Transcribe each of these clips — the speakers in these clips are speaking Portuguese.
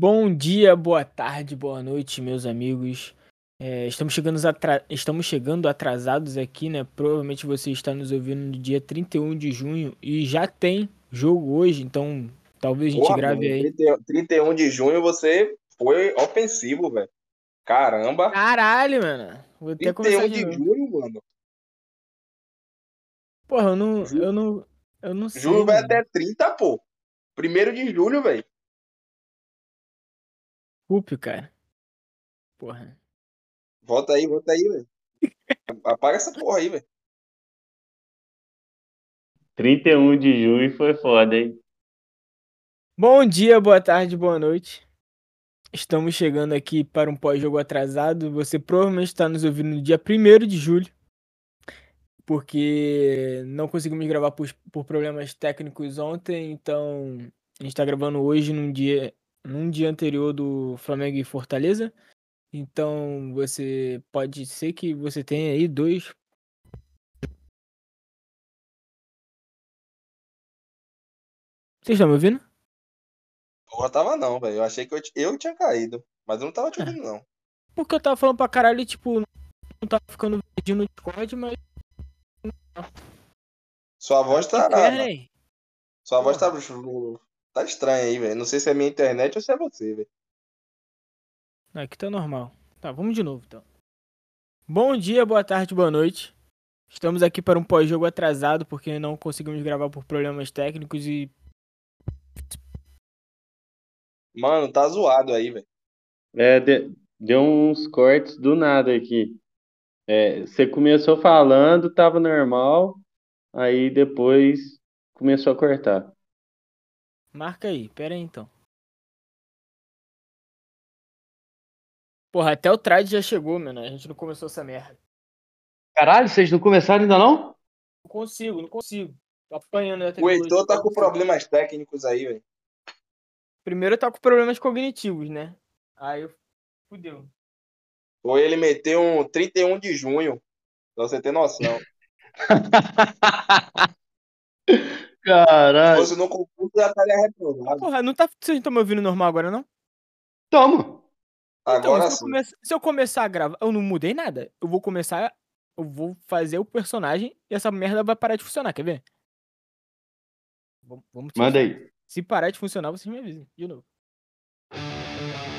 Bom dia, boa tarde, boa noite, meus amigos. É, estamos, chegando estamos chegando atrasados aqui, né? Provavelmente você está nos ouvindo no dia 31 de junho e já tem jogo hoje, então talvez a gente Porra, grave aí. 30 31 de junho você foi ofensivo, velho. Caramba. Caralho, mano. Vou até começar 31 de de junho, mano. Porra, eu não, eu não, eu não sei. Julho vai até 30, pô. Primeiro de julho, velho. Desculpe, cara. Porra. Volta aí, volta aí, velho. Apaga essa porra aí, velho. 31 de junho foi foda, hein? Bom dia, boa tarde, boa noite. Estamos chegando aqui para um pós-jogo atrasado. Você provavelmente está nos ouvindo no dia 1 de julho, porque não conseguimos gravar por, por problemas técnicos ontem, então a gente está gravando hoje num dia, num dia anterior do Flamengo e Fortaleza. Então você pode ser que você tenha aí dois. Vocês estão me ouvindo? Porra, tava não, velho. Eu achei que eu, eu tinha caído. Mas eu não tava te ouvindo, não. Porque eu tava falando pra caralho tipo, não tava ficando verdinho no Discord, mas. Sua voz tá. Aí. Sua voz tá. Tá estranha aí, velho. Não sei se é minha internet ou se é você, velho. Aqui tá normal. Tá, vamos de novo então. Bom dia, boa tarde, boa noite. Estamos aqui para um pós-jogo atrasado porque não conseguimos gravar por problemas técnicos e. Mano, tá zoado aí, velho. É, de- deu uns cortes do nada aqui. É, você começou falando, tava normal, aí depois começou a cortar. Marca aí, pera aí então. Porra, até o trade já chegou, mano. A gente não começou essa merda. Caralho, vocês não começaram ainda não? Não consigo, não consigo. Tô apanhando a O. Heitor tá com problemas técnicos aí, velho. Primeiro tá com problemas cognitivos, né? Aí eu. Fudeu. Ou ele meteu um 31 de junho. Pra você ter noção. Se Caralho. fosse no concurso, já estaria reprovado. Porra, não tá. Vocês não estão me ouvindo normal agora, não? Tamo. Então, Agora se, eu sim. come- se eu começar a gravar, eu não mudei nada. Eu vou começar, eu vou fazer o personagem e essa merda vai parar de funcionar, quer ver? Vamos, vamos Manda aí. Se parar de funcionar, vocês me avisem. De novo.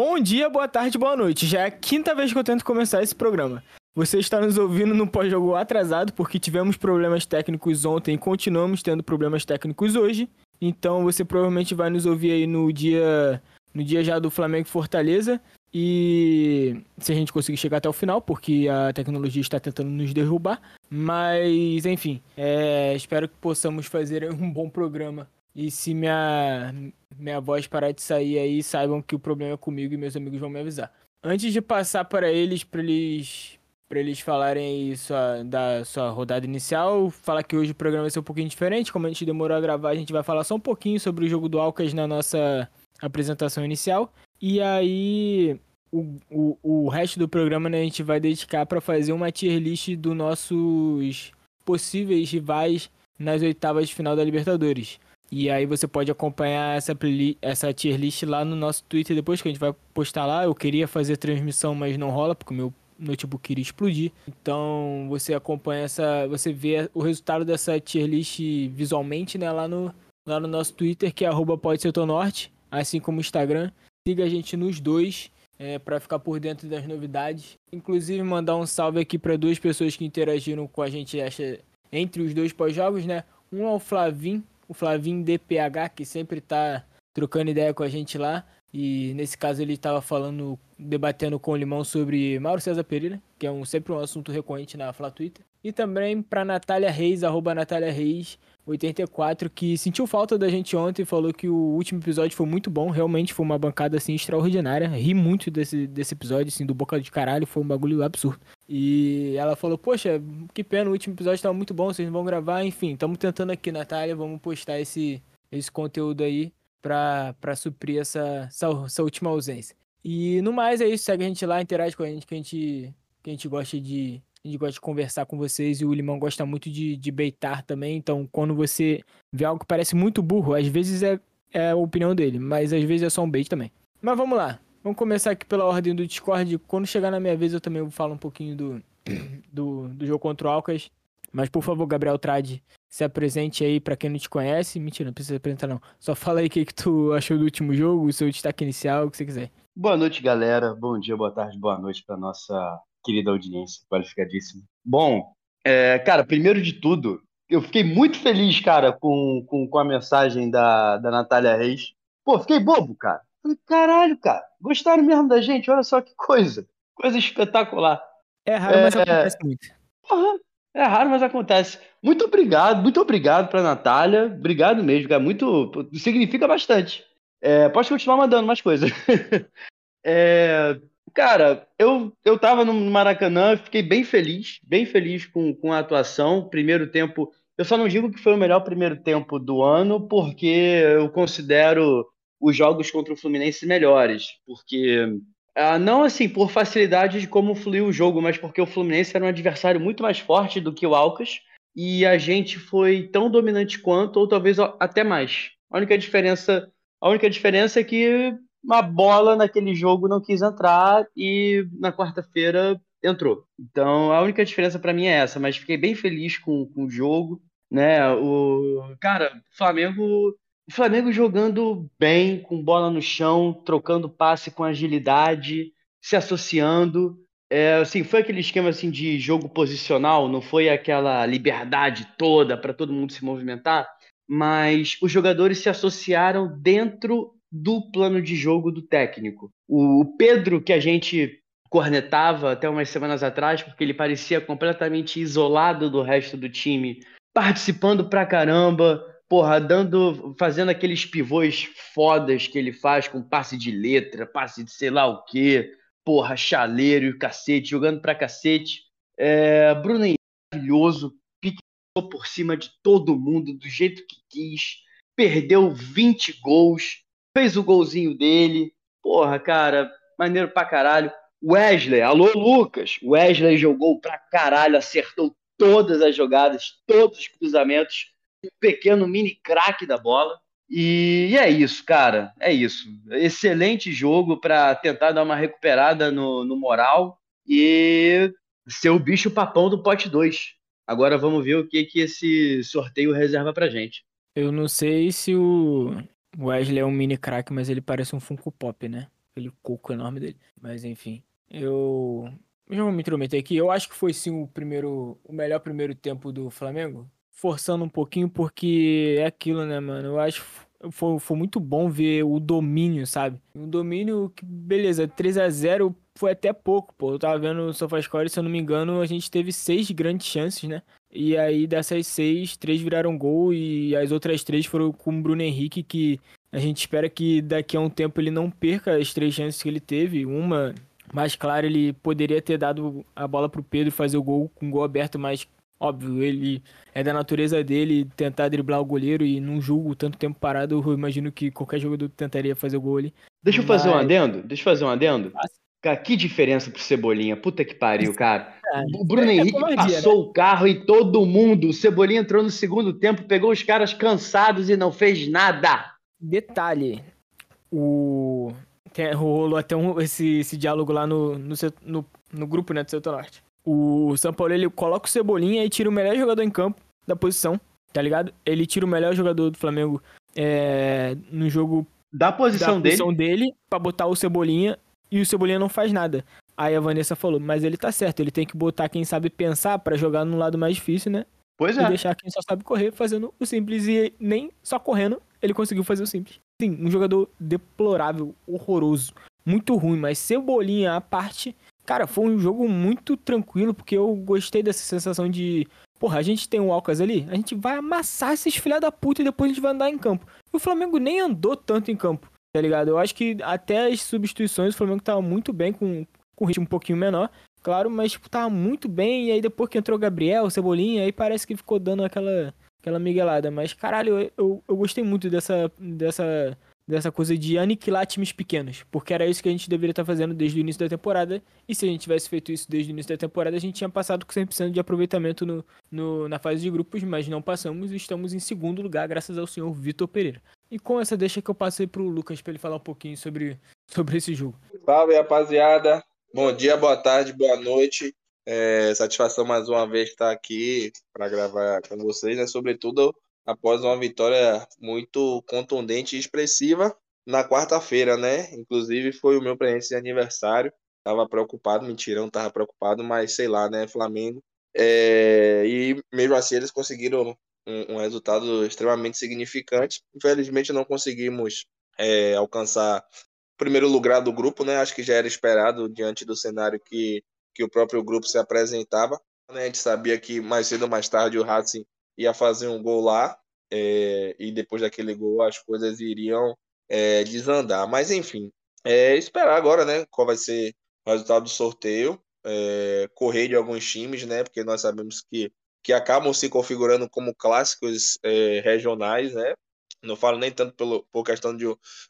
Bom dia, boa tarde, boa noite. Já é a quinta vez que eu tento começar esse programa. Você está nos ouvindo no pós-jogo atrasado porque tivemos problemas técnicos ontem e continuamos tendo problemas técnicos hoje. Então você provavelmente vai nos ouvir aí no dia no dia já do Flamengo Fortaleza e se a gente conseguir chegar até o final, porque a tecnologia está tentando nos derrubar. Mas enfim, é, espero que possamos fazer um bom programa. E se minha, minha voz parar de sair aí, saibam que o problema é comigo e meus amigos vão me avisar. Antes de passar para eles, para eles, para eles falarem sua, da sua rodada inicial, falar que hoje o programa vai ser um pouquinho diferente. Como a gente demorou a gravar, a gente vai falar só um pouquinho sobre o jogo do Alcas na nossa apresentação inicial. E aí, o, o, o resto do programa né, a gente vai dedicar para fazer uma tier list dos nossos possíveis rivais nas oitavas de final da Libertadores. E aí você pode acompanhar essa, essa tier list lá no nosso Twitter depois, que a gente vai postar lá. Eu queria fazer transmissão, mas não rola, porque o meu notebook queria explodir. Então você acompanha essa. Você vê o resultado dessa tier list visualmente, né, lá no, lá no nosso Twitter, que é arroba pode ser norte, assim como o Instagram. Siga a gente nos dois. É, para ficar por dentro das novidades. Inclusive, mandar um salve aqui para duas pessoas que interagiram com a gente essa, entre os dois pós-jogos, né? Um é o Flavim, o Flavinho DPH, que sempre tá trocando ideia com a gente lá. E nesse caso ele estava falando, debatendo com o Limão sobre Mauro César Pereira, que é um, sempre um assunto recorrente na Fla Twitter. E também para Natália Reis, arroba Natália Reis, 84, que sentiu falta da gente ontem, falou que o último episódio foi muito bom, realmente foi uma bancada assim extraordinária. Ri muito desse, desse episódio, assim, do boca de caralho, foi um bagulho absurdo. E ela falou: Poxa, que pena, o último episódio tava muito bom, vocês não vão gravar, enfim, estamos tentando aqui, Natália, vamos postar esse, esse conteúdo aí pra, pra suprir essa, essa, essa última ausência. E no mais é isso, segue a gente lá, interage com a gente, que a gente, que a gente gosta de a gente gosta de conversar com vocês e o Limão gosta muito de, de beitar também. Então, quando você vê algo que parece muito burro, às vezes é, é a opinião dele, mas às vezes é só um bait também. Mas vamos lá. Vamos começar aqui pela ordem do Discord. Quando chegar na minha vez, eu também vou falar um pouquinho do, do, do jogo contra o Alcas. Mas, por favor, Gabriel Trade, se apresente aí para quem não te conhece. Mentira, não precisa apresentar, não. Só fala aí o que, que tu achou do último jogo, o seu destaque inicial, o que você quiser. Boa noite, galera. Bom dia, boa tarde, boa noite para nossa querida audiência, qualificadíssima. Bom, é, cara, primeiro de tudo, eu fiquei muito feliz, cara, com, com, com a mensagem da, da Natália Reis. Pô, fiquei bobo, cara. Falei, caralho, cara, gostaram mesmo da gente? Olha só que coisa. Coisa espetacular. É raro, mas acontece muito. Porra, é raro, mas acontece. Muito obrigado, muito obrigado pra Natália. Obrigado mesmo, cara. Muito. Significa bastante. É, pode continuar mandando mais coisas. é, Cara, eu, eu tava no Maracanã, fiquei bem feliz, bem feliz com, com a atuação. Primeiro tempo, eu só não digo que foi o melhor primeiro tempo do ano, porque eu considero os jogos contra o Fluminense melhores. Porque, ah, não assim, por facilidade de como fluiu o jogo, mas porque o Fluminense era um adversário muito mais forte do que o Alcas, e a gente foi tão dominante quanto, ou talvez até mais. A única diferença, a única diferença é que uma bola naquele jogo não quis entrar e na quarta-feira entrou. Então a única diferença para mim é essa, mas fiquei bem feliz com, com o jogo, né? O cara, Flamengo, Flamengo jogando bem, com bola no chão, trocando passe com agilidade, se associando. É, assim, foi aquele esquema assim de jogo posicional, não foi aquela liberdade toda para todo mundo se movimentar, mas os jogadores se associaram dentro do plano de jogo do técnico. O Pedro, que a gente cornetava até umas semanas atrás, porque ele parecia completamente isolado do resto do time, participando pra caramba, porra, dando, fazendo aqueles pivôs fodas que ele faz com passe de letra, passe de sei lá o quê, porra, chaleiro e cacete, jogando pra cacete. É, Bruno Henrique, maravilhoso, piqueou por cima de todo mundo, do jeito que quis, perdeu 20 gols, fez o golzinho dele. Porra, cara, maneiro pra caralho. Wesley, alô Lucas. Wesley jogou pra caralho, acertou todas as jogadas, todos os cruzamentos. Um pequeno mini craque da bola. E é isso, cara. É isso. Excelente jogo para tentar dar uma recuperada no, no moral e ser o bicho papão do pote 2. Agora vamos ver o que, que esse sorteio reserva pra gente. Eu não sei se o, o Wesley é um mini crack, mas ele parece um Funko Pop, né? Aquele coco enorme dele. Mas enfim, eu. Já vou me intrometer aqui. Eu acho que foi sim o primeiro. O melhor primeiro tempo do Flamengo. Forçando um pouquinho, porque é aquilo, né, mano? Eu acho foi, foi muito bom ver o domínio, sabe? Um domínio que, beleza, 3 a 0 foi até pouco, pô. Eu tava vendo o SofaScore, se eu não me engano, a gente teve seis grandes chances, né? E aí dessas seis, três viraram gol e as outras três foram com o Bruno Henrique, que a gente espera que daqui a um tempo ele não perca as três chances que ele teve. Uma, mais clara, ele poderia ter dado a bola pro Pedro fazer o gol com o gol aberto, mas óbvio, ele é da natureza dele tentar driblar o goleiro e num jogo tanto tempo parado, eu imagino que qualquer jogador tentaria fazer o gol ali. Deixa eu fazer mas... um adendo, deixa eu fazer um adendo. Cara, que diferença pro Cebolinha. Puta que pariu, cara. É, o Bruno é Henrique passou né? o carro e todo mundo. O Cebolinha entrou no segundo tempo, pegou os caras cansados e não fez nada. Detalhe: o. Tem, rolou até um, esse, esse diálogo lá no, no, no, no grupo né, do Setor Norte. O São Paulo ele coloca o Cebolinha e tira o melhor jogador em campo da posição, tá ligado? Ele tira o melhor jogador do Flamengo é, no jogo da posição, da posição dele. dele pra botar o Cebolinha e o Cebolinha não faz nada. Aí a Vanessa falou, mas ele tá certo, ele tem que botar quem sabe pensar para jogar no lado mais difícil, né? Pois é. E deixar quem só sabe correr fazendo o simples e nem só correndo ele conseguiu fazer o simples. Sim, um jogador deplorável, horroroso, muito ruim, mas Cebolinha à parte, cara, foi um jogo muito tranquilo porque eu gostei dessa sensação de porra, a gente tem o Alcas ali, a gente vai amassar esses filha da puta e depois a gente vai andar em campo. E o Flamengo nem andou tanto em campo, tá ligado? Eu acho que até as substituições o Flamengo tava muito bem com, com ritmo um pouquinho menor, claro, mas tipo, tava muito bem. E aí depois que entrou Gabriel, Cebolinha, aí parece que ficou dando aquela, aquela miguelada. Mas caralho, eu, eu, eu gostei muito dessa, dessa dessa coisa de aniquilar times pequenos, porque era isso que a gente deveria estar fazendo desde o início da temporada, e se a gente tivesse feito isso desde o início da temporada, a gente tinha passado com 100% de aproveitamento no, no, na fase de grupos, mas não passamos e estamos em segundo lugar, graças ao senhor Vitor Pereira. E com essa deixa que eu passei para o Lucas para ele falar um pouquinho sobre, sobre esse jogo. Salve, rapaziada. Bom dia, boa tarde, boa noite. É, satisfação mais uma vez estar aqui para gravar com vocês, né? Sobretudo após uma vitória muito contundente e expressiva na quarta-feira, né? Inclusive foi o meu presente de aniversário. Tava preocupado, mentirão, tava preocupado, mas sei lá, né? Flamengo. É... E mesmo assim eles conseguiram um, um, resultado extremamente significante. Infelizmente não conseguimos é, alcançar o primeiro lugar do grupo, né? Acho que já era esperado diante do cenário que, que o próprio grupo se apresentava. Né? A gente sabia que mais cedo ou mais tarde o Racing ia fazer um gol lá, é, e depois daquele gol as coisas iriam é, desandar. Mas enfim, é esperar agora, né? Qual vai ser o resultado do sorteio, é, correr de alguns times, né? Porque nós sabemos que, que acabam se configurando como clássicos é, regionais, né? Não falo nem tanto pelo, por questão de,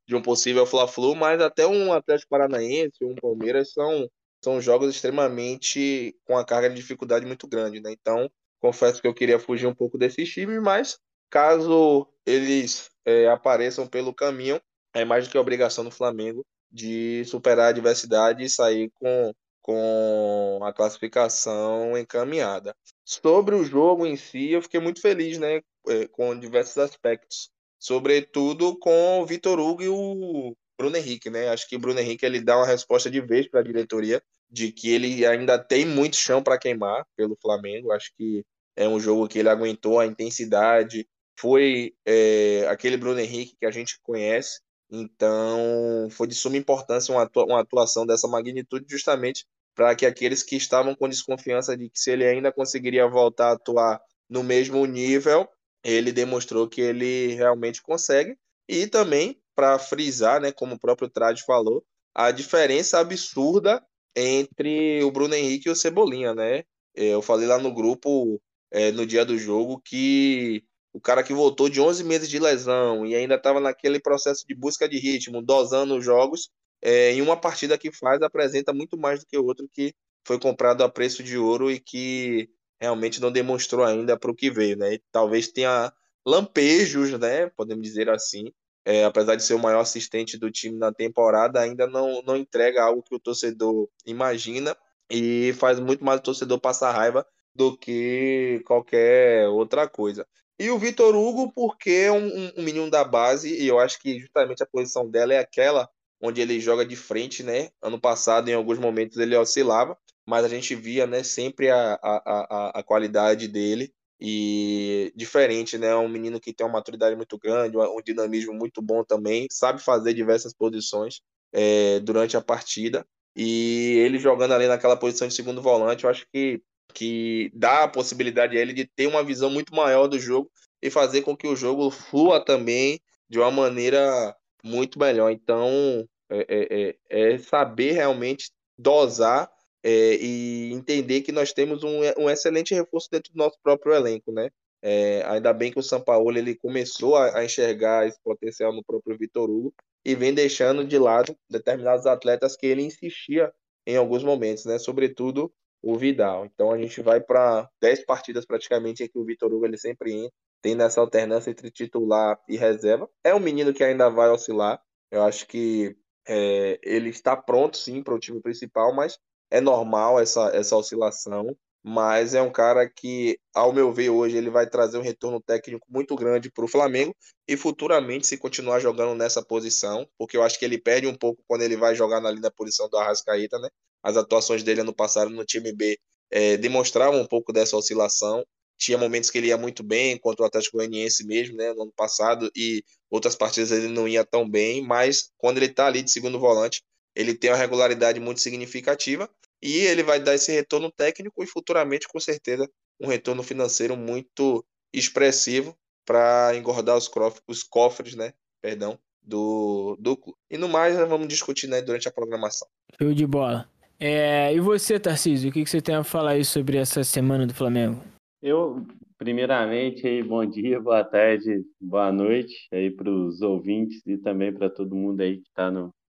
de um possível Fla-Flu, mas até um Atlético Paranaense, um Palmeiras são, são jogos extremamente com a carga de dificuldade muito grande, né? Então, Confesso que eu queria fugir um pouco desses times, mas caso eles é, apareçam pelo caminho, é mais do que a obrigação do Flamengo de superar a adversidade e sair com, com a classificação encaminhada. Sobre o jogo em si, eu fiquei muito feliz, né, é, com diversos aspectos, sobretudo com o Vitor Hugo e o Bruno Henrique, né? Acho que o Bruno Henrique ele dá uma resposta de vez para a diretoria de que ele ainda tem muito chão para queimar pelo Flamengo. Acho que é um jogo que ele aguentou a intensidade. Foi é, aquele Bruno Henrique que a gente conhece. Então, foi de suma importância uma, uma atuação dessa magnitude, justamente para que aqueles que estavam com desconfiança de que se ele ainda conseguiria voltar a atuar no mesmo nível, ele demonstrou que ele realmente consegue. E também, para frisar, né, como o próprio Trade falou, a diferença absurda entre o Bruno Henrique e o Cebolinha, né? É, eu falei lá no grupo, é, no dia do jogo, que o cara que voltou de 11 meses de lesão e ainda estava naquele processo de busca de ritmo, dosando os jogos, é, em uma partida que faz, apresenta muito mais do que o outro que foi comprado a preço de ouro e que realmente não demonstrou ainda para o que veio, né? talvez tenha lampejos, né? Podemos dizer assim, é, apesar de ser o maior assistente do time na temporada, ainda não, não entrega algo que o torcedor imagina e faz muito mais o torcedor passar raiva do que qualquer outra coisa. E o Vitor Hugo, porque é um, um, menino da base, e eu acho que justamente a posição dela é aquela onde ele joga de frente, né? Ano passado, em alguns momentos, ele oscilava, mas a gente via né, sempre a, a, a, a qualidade dele e diferente, né? Um menino que tem uma maturidade muito grande, um dinamismo muito bom também, sabe fazer diversas posições é, durante a partida. E ele jogando ali naquela posição de segundo volante, eu acho que, que dá a possibilidade a ele de ter uma visão muito maior do jogo e fazer com que o jogo flua também de uma maneira muito melhor. Então, é, é, é saber realmente dosar é, e entender que nós temos um, um excelente reforço dentro do nosso próprio elenco, né? É, ainda bem que o São Paulo ele começou a, a, enxergar esse potencial no próprio Vitor Hugo e vem deixando de lado determinados atletas que ele insistia em alguns momentos, né? Sobretudo o Vidal. Então a gente vai para 10 partidas praticamente em que o Vitor Hugo ele sempre entra, tem nessa alternância entre titular e reserva. É um menino que ainda vai oscilar. Eu acho que é, ele está pronto sim para o time principal, mas é normal essa, essa oscilação, mas é um cara que, ao meu ver, hoje ele vai trazer um retorno técnico muito grande para o Flamengo e futuramente, se continuar jogando nessa posição, porque eu acho que ele perde um pouco quando ele vai jogar ali na posição do Arrascaeta, né? As atuações dele ano passado no time B é, demonstravam um pouco dessa oscilação. Tinha momentos que ele ia muito bem, contra o Atlético Goianiense mesmo, né, no ano passado, e outras partidas ele não ia tão bem, mas quando ele está ali de segundo volante, ele tem uma regularidade muito significativa e ele vai dar esse retorno técnico e futuramente, com certeza, um retorno financeiro muito expressivo para engordar os, os cofres, né? Perdão, do, do clube. E no mais, vamos discutir né, durante a programação. Show de bola. É, e você, Tarcísio, o que, que você tem a falar aí sobre essa semana do Flamengo? Eu, primeiramente, bom dia, boa tarde, boa noite aí para os ouvintes e também para todo mundo aí que está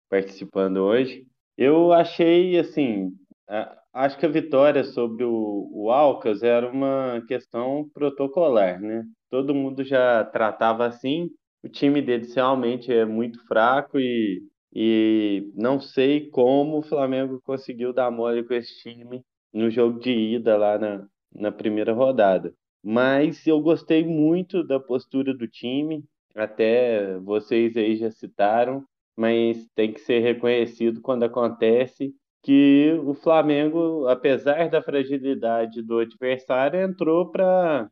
participando hoje. Eu achei, assim, acho que a vitória sobre o, o Alcas era uma questão protocolar, né? Todo mundo já tratava assim, o time deles realmente é muito fraco e, e não sei como o Flamengo conseguiu dar mole com esse time no jogo de ida lá na, na primeira rodada. Mas eu gostei muito da postura do time, até vocês aí já citaram, mas tem que ser reconhecido quando acontece que o Flamengo, apesar da fragilidade do adversário, entrou para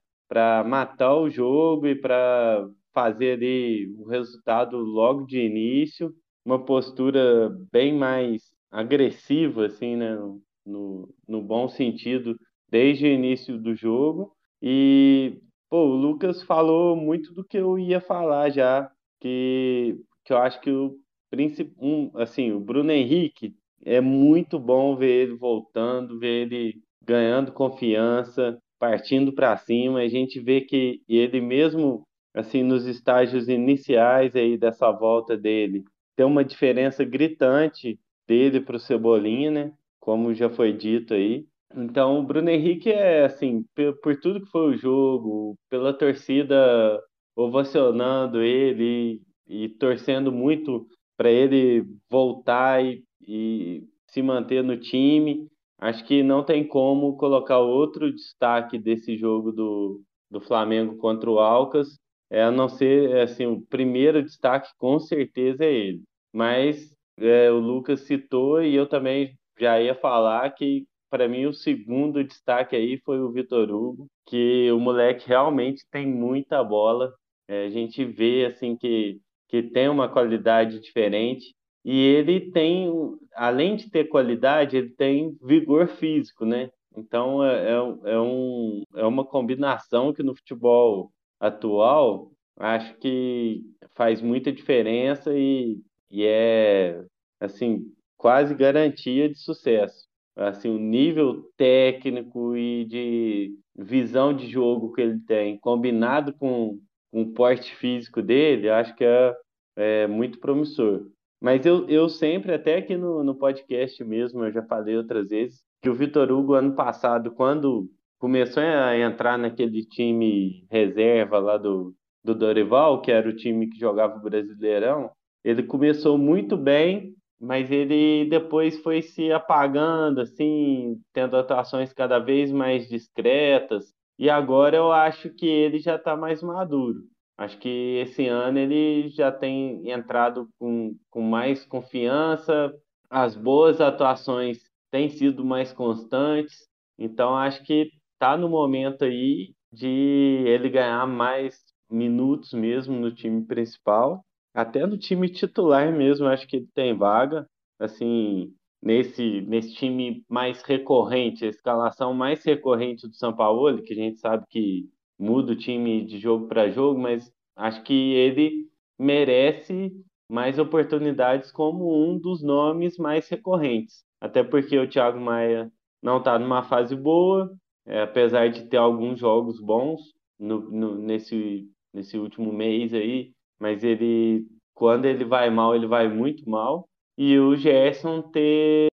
matar o jogo e para fazer ali o resultado logo de início, uma postura bem mais agressiva, assim, né? no, no bom sentido, desde o início do jogo. E, pô, o Lucas falou muito do que eu ia falar já, que, que eu acho que o príncipe, um, assim, o Bruno Henrique é muito bom ver ele voltando, ver ele ganhando confiança, partindo para cima. A gente vê que ele mesmo assim nos estágios iniciais aí dessa volta dele, tem uma diferença gritante dele para o Cebolinha, né? Como já foi dito aí. Então, o Bruno Henrique é assim, por, tudo que foi o jogo, pela torcida ovacionando ele e, e torcendo muito para ele voltar e, e se manter no time. Acho que não tem como colocar outro destaque desse jogo do, do Flamengo contra o Alcas é, a não ser, assim, o primeiro destaque com certeza é ele. Mas é, o Lucas citou e eu também já ia falar que, para mim, o segundo destaque aí foi o Vitor Hugo, que o moleque realmente tem muita bola. É, a gente vê, assim, que, que tem uma qualidade diferente. E ele tem, além de ter qualidade, ele tem vigor físico, né? Então é, é, é, um, é uma combinação que no futebol atual, acho que faz muita diferença e, e é, assim, quase garantia de sucesso. Assim, o nível técnico e de visão de jogo que ele tem, combinado com, com o porte físico dele, acho que é, é muito promissor. Mas eu, eu sempre, até aqui no, no podcast mesmo, eu já falei outras vezes, que o Vitor Hugo, ano passado, quando começou a entrar naquele time reserva lá do, do Dorival, que era o time que jogava o Brasileirão, ele começou muito bem, mas ele depois foi se apagando, assim, tendo atuações cada vez mais discretas. E agora eu acho que ele já está mais maduro. Acho que esse ano ele já tem entrado com, com mais confiança, as boas atuações têm sido mais constantes. Então acho que tá no momento aí de ele ganhar mais minutos mesmo no time principal, até no time titular mesmo, acho que ele tem vaga, assim, nesse nesse time mais recorrente, a escalação mais recorrente do São Paulo, que a gente sabe que muda o time de jogo para jogo, mas acho que ele merece mais oportunidades como um dos nomes mais recorrentes. Até porque o Thiago Maia não está numa fase boa, é, apesar de ter alguns jogos bons no, no, nesse, nesse último mês aí, mas ele, quando ele vai mal, ele vai muito mal. E o Gerson ter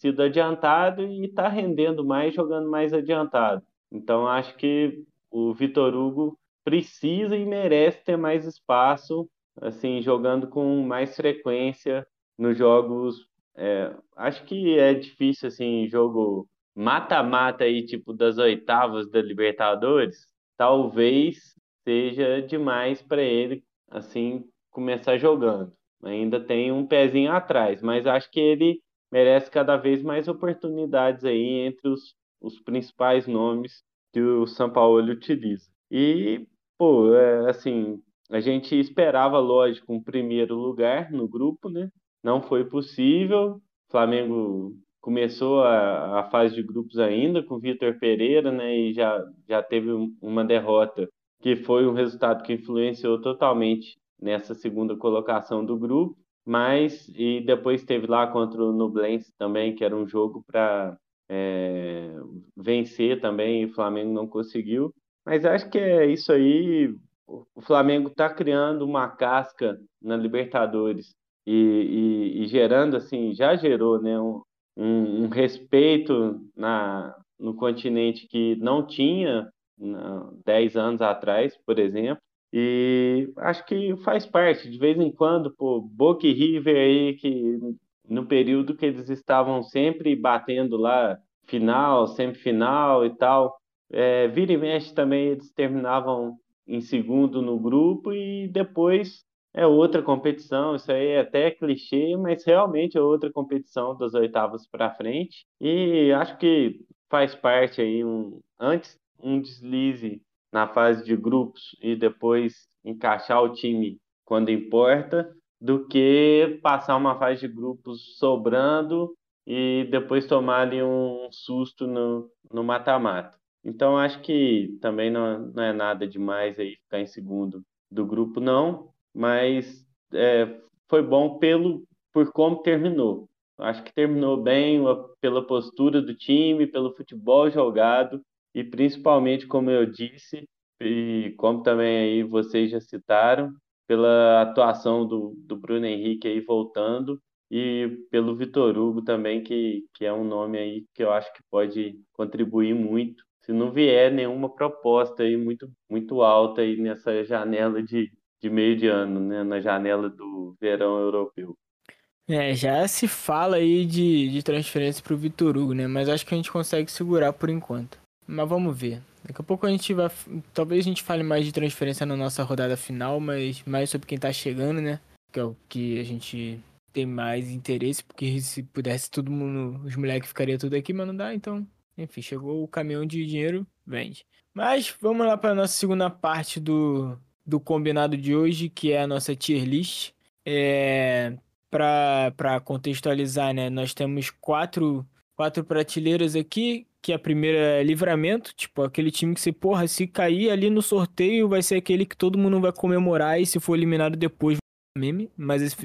sido adiantado e está rendendo mais, jogando mais adiantado. Então, acho que o Vitor Hugo precisa e merece ter mais espaço, assim, jogando com mais frequência nos jogos. É, acho que é difícil, assim, jogo mata-mata aí, tipo, das oitavas da Libertadores, talvez seja demais para ele, assim, começar jogando. Ainda tem um pezinho atrás, mas acho que ele merece cada vez mais oportunidades aí entre os, os principais nomes que o São Paulo utiliza. E, pô, é, assim, a gente esperava, lógico, um primeiro lugar no grupo, né? Não foi possível. Flamengo começou a, a fase de grupos ainda com Vitor Pereira, né? E já, já teve uma derrota que foi um resultado que influenciou totalmente nessa segunda colocação do grupo, mas e depois teve lá contra o Nublense também, que era um jogo para é, vencer também, e o Flamengo não conseguiu. Mas acho que é isso aí. O Flamengo está criando uma casca na Libertadores e, e, e, gerando assim, já gerou, né, um, um, respeito na, no continente que não tinha 10 anos atrás, por exemplo. E acho que faz parte, de vez em quando, pô, Boca e River aí, que no período que eles estavam sempre batendo lá, final, semifinal e tal, é, vira e mexe também eles terminavam em segundo no grupo e depois é outra competição, isso aí é até clichê, mas realmente é outra competição das oitavas para frente. E acho que faz parte aí um antes um deslize na fase de grupos e depois encaixar o time quando importa, do que passar uma fase de grupos sobrando e depois tomarem um susto no mata-mata. Então acho que também não, não, é nada demais aí ficar em segundo do grupo não, mas é, foi bom pelo por como terminou. Acho que terminou bem pela postura do time, pelo futebol jogado e principalmente, como eu disse, e como também aí vocês já citaram, pela atuação do, do Bruno Henrique aí voltando e pelo Vitor Hugo também, que, que é um nome aí que eu acho que pode contribuir muito, se não vier nenhuma proposta aí muito, muito alta aí nessa janela de, de meio de ano, né, na janela do verão europeu. É, já se fala aí de, de transferência para o Vitor Hugo, né? Mas acho que a gente consegue segurar por enquanto. Mas vamos ver. Daqui a pouco a gente vai. Talvez a gente fale mais de transferência na nossa rodada final, mas mais sobre quem tá chegando, né? Que é o que a gente tem mais interesse, porque se pudesse todo mundo, os moleques ficariam tudo aqui, mas não dá, então. Enfim, chegou o caminhão de dinheiro, vende. Mas vamos lá para nossa segunda parte do, do combinado de hoje, que é a nossa tier list. É, para contextualizar, né? Nós temos quatro, quatro prateleiras aqui que a primeira é livramento, tipo, aquele time que se, porra, se cair ali no sorteio, vai ser aquele que todo mundo vai comemorar e se for eliminado depois meme, mas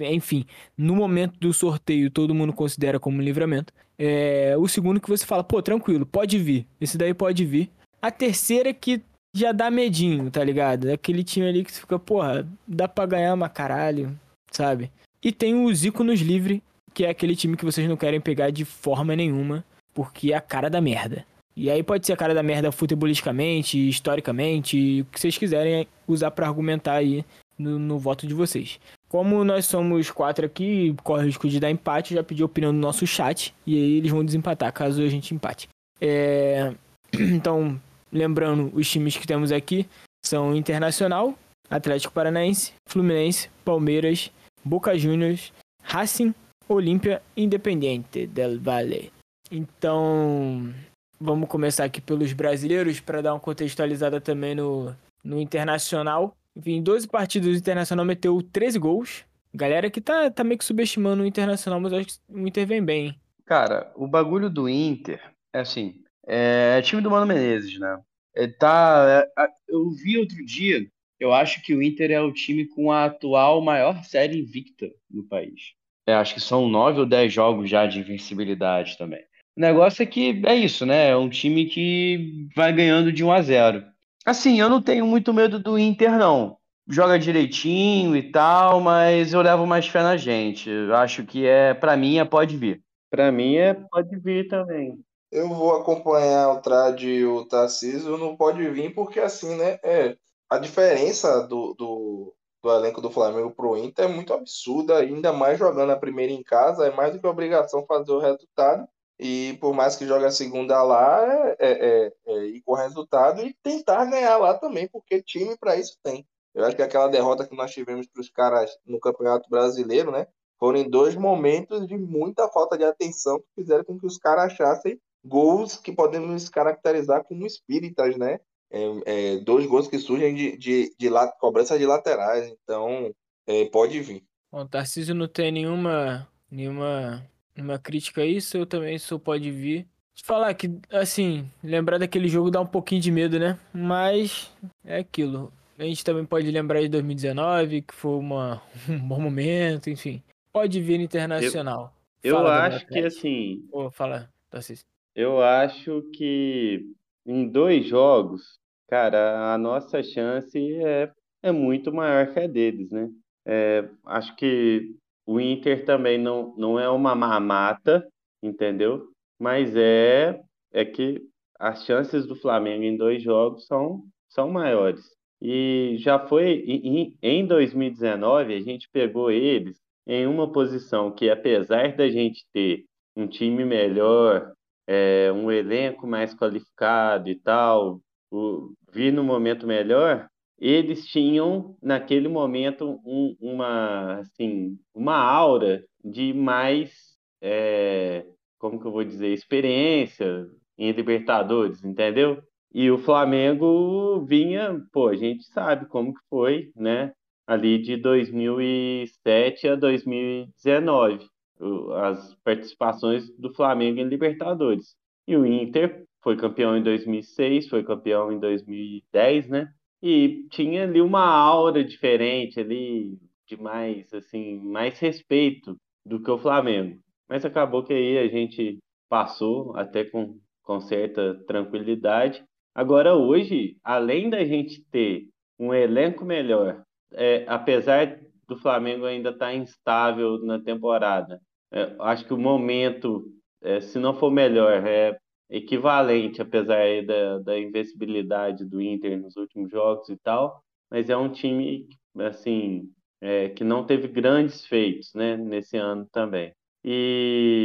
enfim, no momento do sorteio todo mundo considera como livramento. É, o segundo que você fala, pô, tranquilo, pode vir, esse daí pode vir. A terceira é que já dá medinho, tá ligado? É aquele time ali que fica, porra, dá pra ganhar uma caralho, sabe? E tem o Zico nos livre, que é aquele time que vocês não querem pegar de forma nenhuma porque é a cara da merda. E aí pode ser a cara da merda futebolisticamente, historicamente, o que vocês quiserem usar para argumentar aí no, no, voto de vocês. Como nós somos quatro aqui, corre o risco de dar empate, já pedi a opinião do nosso chat e aí eles vão desempatar caso a gente empate. É... Então, lembrando, os times que temos aqui são Internacional, Atlético Paranaense, Fluminense, Palmeiras, Boca Juniors, Racing, Olímpia Independiente del Valle. Então, vamos começar aqui pelos brasileiros para dar uma contextualizada também no, no Internacional. Enfim, 12 partidas o Internacional meteu 13 gols. Galera que tá, tá meio que subestimando o Internacional, mas acho que o Inter vem bem. Cara, o bagulho do Inter é assim, é, é time do Mano Menezes, né? É, tá, é, eu vi outro dia, eu acho que o Inter é o time com a atual maior série invicta no país. É, acho que são nove ou dez jogos já de invencibilidade também. O negócio é que é isso, né? É um time que vai ganhando de 1 a 0. Assim, eu não tenho muito medo do Inter, não. Joga direitinho e tal, mas eu levo mais fé na gente. Eu acho que é, para mim, é pode vir. Para mim é pode vir também. Eu vou acompanhar o Trad e o Tarcísio, não pode vir, porque assim, né? É, a diferença do, do, do elenco do Flamengo pro Inter é muito absurda, ainda mais jogando a primeira em casa, é mais do que obrigação fazer o resultado. E por mais que jogue a segunda lá, é, é, é, é ir com resultado e tentar ganhar lá também, porque time para isso tem. Eu acho que aquela derrota que nós tivemos para os caras no Campeonato Brasileiro, né? Foram em dois momentos de muita falta de atenção que fizeram com que os caras achassem gols que podemos caracterizar como espíritas, né? É, é, dois gols que surgem de, de, de, de cobrança de laterais, então é, pode vir. Bom, Tarcísio não tem nenhuma, nenhuma uma crítica a isso, eu também sou pode vir. Falar que, assim, lembrar daquele jogo dá um pouquinho de medo, né? Mas é aquilo. A gente também pode lembrar de 2019, que foi uma, um bom momento, enfim. Pode vir internacional. Eu Fala, acho que assim, Pô, fala, Tarcísio. eu acho que em dois jogos, cara, a nossa chance é, é muito maior que a deles, né? É, acho que o Inter também não, não é uma mamata, entendeu? Mas é, é que as chances do Flamengo em dois jogos são, são maiores. E já foi em, em 2019, a gente pegou eles em uma posição que, apesar da gente ter um time melhor, é, um elenco mais qualificado e tal, o, vir no momento melhor, eles tinham naquele momento um, uma assim uma aura de mais é, como que eu vou dizer experiência em Libertadores, entendeu? E o Flamengo vinha, pô, a gente sabe como que foi, né? Ali de 2007 a 2019, o- as participações do Flamengo em Libertadores. E o Inter foi campeão em 2006, foi campeão em 2010, né? E tinha ali uma aura diferente ali, de mais, assim, mais respeito do que o Flamengo. Mas acabou que aí a gente passou até com, com certa tranquilidade. Agora, hoje, além da gente ter um elenco melhor, é, apesar do Flamengo ainda estar instável na temporada, é, acho que o momento, é, se não for melhor, é equivalente, apesar aí da, da invencibilidade do Inter nos últimos jogos e tal, mas é um time, assim, é, que não teve grandes feitos, né, nesse ano também. E,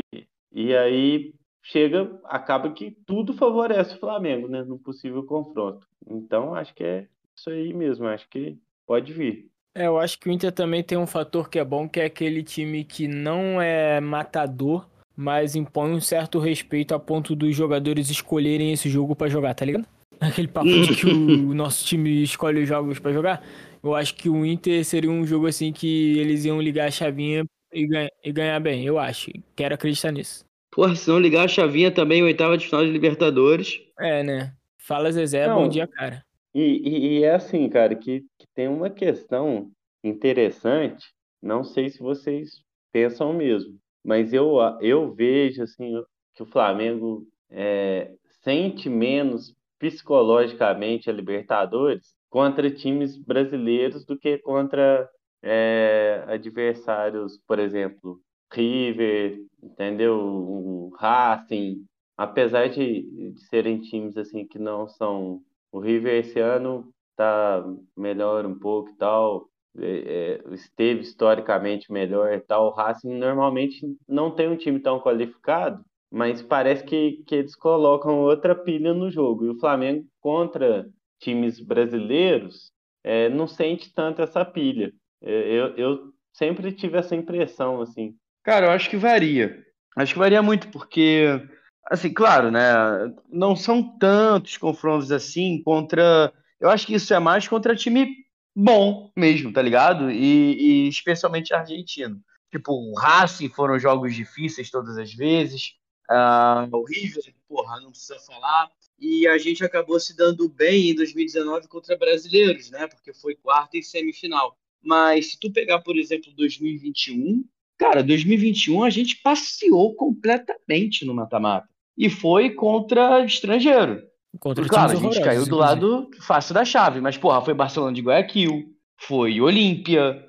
e aí chega, acaba que tudo favorece o Flamengo, né, no possível confronto. Então, acho que é isso aí mesmo, acho que pode vir. É, eu acho que o Inter também tem um fator que é bom, que é aquele time que não é matador, mas impõe um certo respeito a ponto dos jogadores escolherem esse jogo pra jogar, tá ligado? Aquele papo de que o nosso time escolhe os jogos pra jogar. Eu acho que o Inter seria um jogo assim que eles iam ligar a chavinha e, ganha- e ganhar bem, eu acho. Quero acreditar nisso. Porra, se não ligar a chavinha também, oitava de final de Libertadores. É, né? Fala Zezé, Não. bom dia, cara. E, e- e é assim, cara, que, que tem uma questão interessante, não sei se vocês pensam mesmo, mas eu, a- eu vejo assim que o Flamengo é, sente menos psicologicamente a Libertadores contra times brasileiros do que contra é, adversários, por exemplo, River, entendeu? O Racing, apesar de, de serem times assim que não são o River esse ano tá melhor um pouco e tal, é, é, esteve historicamente melhor e tal. O Racing normalmente não tem um time tão qualificado, mas parece que, que eles colocam outra pilha no jogo. E o Flamengo contra times brasileiros é, não sente tanto essa pilha. É, Eu, eu sempre tive essa impressão, assim. Cara, eu acho que varia. Acho que varia muito, porque, assim, claro, né? Não são tantos confrontos assim contra. Eu acho que isso é mais contra time bom mesmo, tá ligado? E, e especialmente argentino. Tipo, o Racing foram jogos difíceis todas as vezes. Ah, o River, porra, não precisa falar. E a gente acabou se dando bem em 2019 contra brasileiros, né? Porque foi quarta e semifinal. Mas se tu pegar, por exemplo, 2021, cara, 2021 a gente passeou completamente no mata-mata. E foi contra estrangeiro. Contra Claro, a gente caiu do lado fácil da chave, mas, porra, foi Barcelona de Guayaquil, foi Olímpia.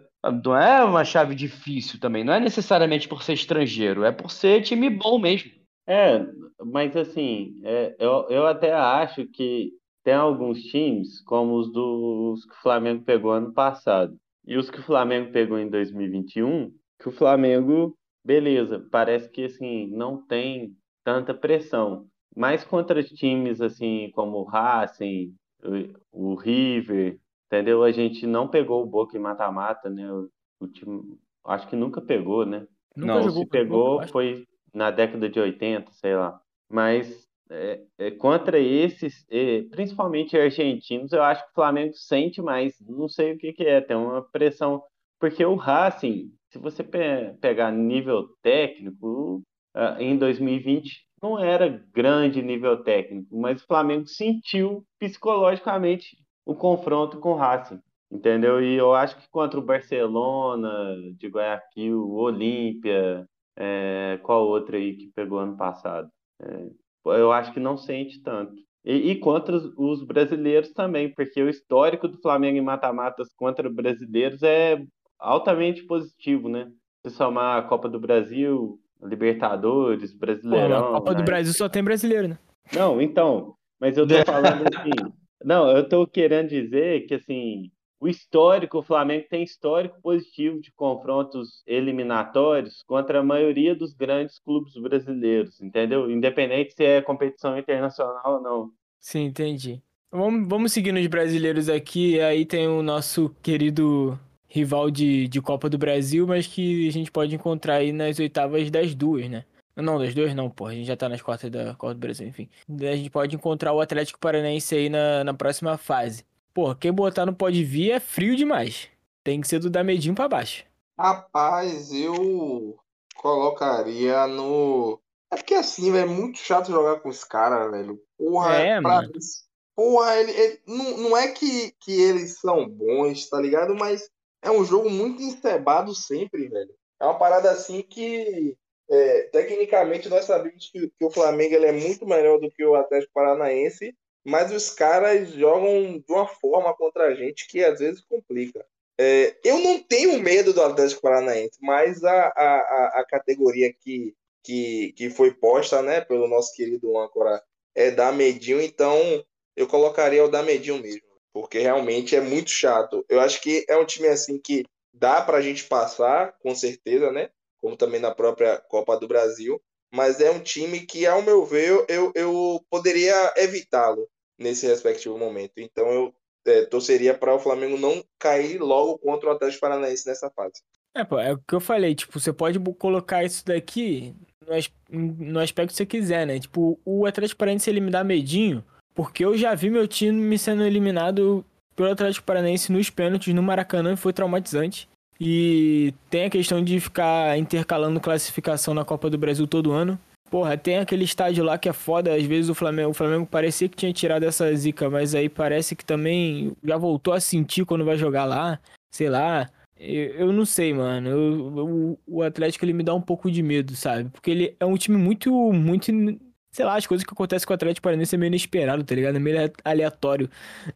Não é uma chave difícil também. Não é necessariamente por ser estrangeiro, é por ser time bom mesmo. É, mas assim, é, eu, eu até acho que tem alguns times, como os dos que o Flamengo pegou ano passado, e os que o Flamengo pegou em 2021, que o Flamengo, beleza, parece que assim, não tem tanta pressão. Mas contra times assim como o Racing, o, o River, entendeu? A gente não pegou o Boca em mata-mata, né? O, o time, acho que nunca pegou, né? Nunca Não, jogou se pegou acho. foi na década de 80, sei lá. Mas é, é, contra esses, é, principalmente argentinos, eu acho que o Flamengo sente mais. Não sei o que que é, tem uma pressão. Porque o Racing, se você pe pegar nível técnico, uh, em 2020 não era grande nível técnico, mas o Flamengo sentiu psicologicamente o confronto com o Racing, entendeu? E eu acho que contra o Barcelona, de Guayaquil, Olímpia, é, qual outra aí que pegou ano passado? É, eu acho que não sente tanto. E, e contra os, os, brasileiros também, porque o histórico do Flamengo em mata-matas contra brasileiros é altamente positivo, né? Se somar a Copa do Brasil, Libertadores, Brasileirão. Pô, a Copa do né? Brasil só tem brasileiro, né? Não, então, mas eu tô falando assim. não, eu tô querendo dizer que assim, o histórico, o Flamengo tem histórico positivo de confrontos eliminatórios contra a maioria dos grandes clubes brasileiros, entendeu? Independente se é competição internacional ou não. Sim, entendi. Vamos, vamos seguir nos brasileiros aqui. Aí tem o nosso querido rival de, de Copa do Brasil, mas que a gente pode encontrar aí nas oitavas das duas, né? Não, das duas não, pô. A gente já tá nas quartas da Copa do Brasil, enfim. A gente pode encontrar o Atlético Paranaense aí na, na próxima fase. Pô, quem botar no pode vir é frio demais. Tem que ser do Damedinho pra baixo. Rapaz, eu colocaria no. É porque assim, é muito chato jogar com os caras, velho. Porra, é, pra... mano. Porra, ele, ele, não, não é que, que eles são bons, tá ligado? Mas é um jogo muito encebado sempre, velho. É uma parada assim que, é, tecnicamente, nós sabemos que, que, o Flamengo é muito melhor do que o Atlético Paranaense, mas os caras jogam de uma forma contra a gente que às vezes complica. É, eu não tenho medo do Atlético Paranaense, mas a, a, a categoria que, que, que foi posta né, pelo nosso querido âncora é da Medinho, então eu colocaria o da Medinho mesmo porque realmente é muito chato. Eu acho que é um time assim que dá para a gente passar, com certeza, né? Como também na própria Copa do Brasil, mas é um time que, ao meu ver, eu, eu poderia evitá-lo nesse respectivo momento. Então eu é, torceria para o Flamengo não cair logo contra o Atlético Paranaense nessa fase. É, pô, é o que eu falei, tipo, você pode colocar isso daqui no, no aspecto que você quiser, né? Tipo, o Atlético Paranaense ele me dá medinho, porque eu já vi meu time me sendo eliminado pelo Atlético Paranaense nos pênaltis no Maracanã e foi traumatizante. E tem a questão de ficar intercalando classificação na Copa do Brasil todo ano. Porra, tem aquele estádio lá que é foda. Às vezes o Flamengo, o Flamengo parecia que tinha tirado essa zica, mas aí parece que também já voltou a sentir quando vai jogar lá. Sei lá. Eu, eu não sei, mano. Eu, eu, o Atlético ele me dá um pouco de medo, sabe? Porque ele é um time muito, muito sei lá, as coisas que acontecem com o Atlético Paranaense é meio inesperado, tá ligado? É meio aleatório.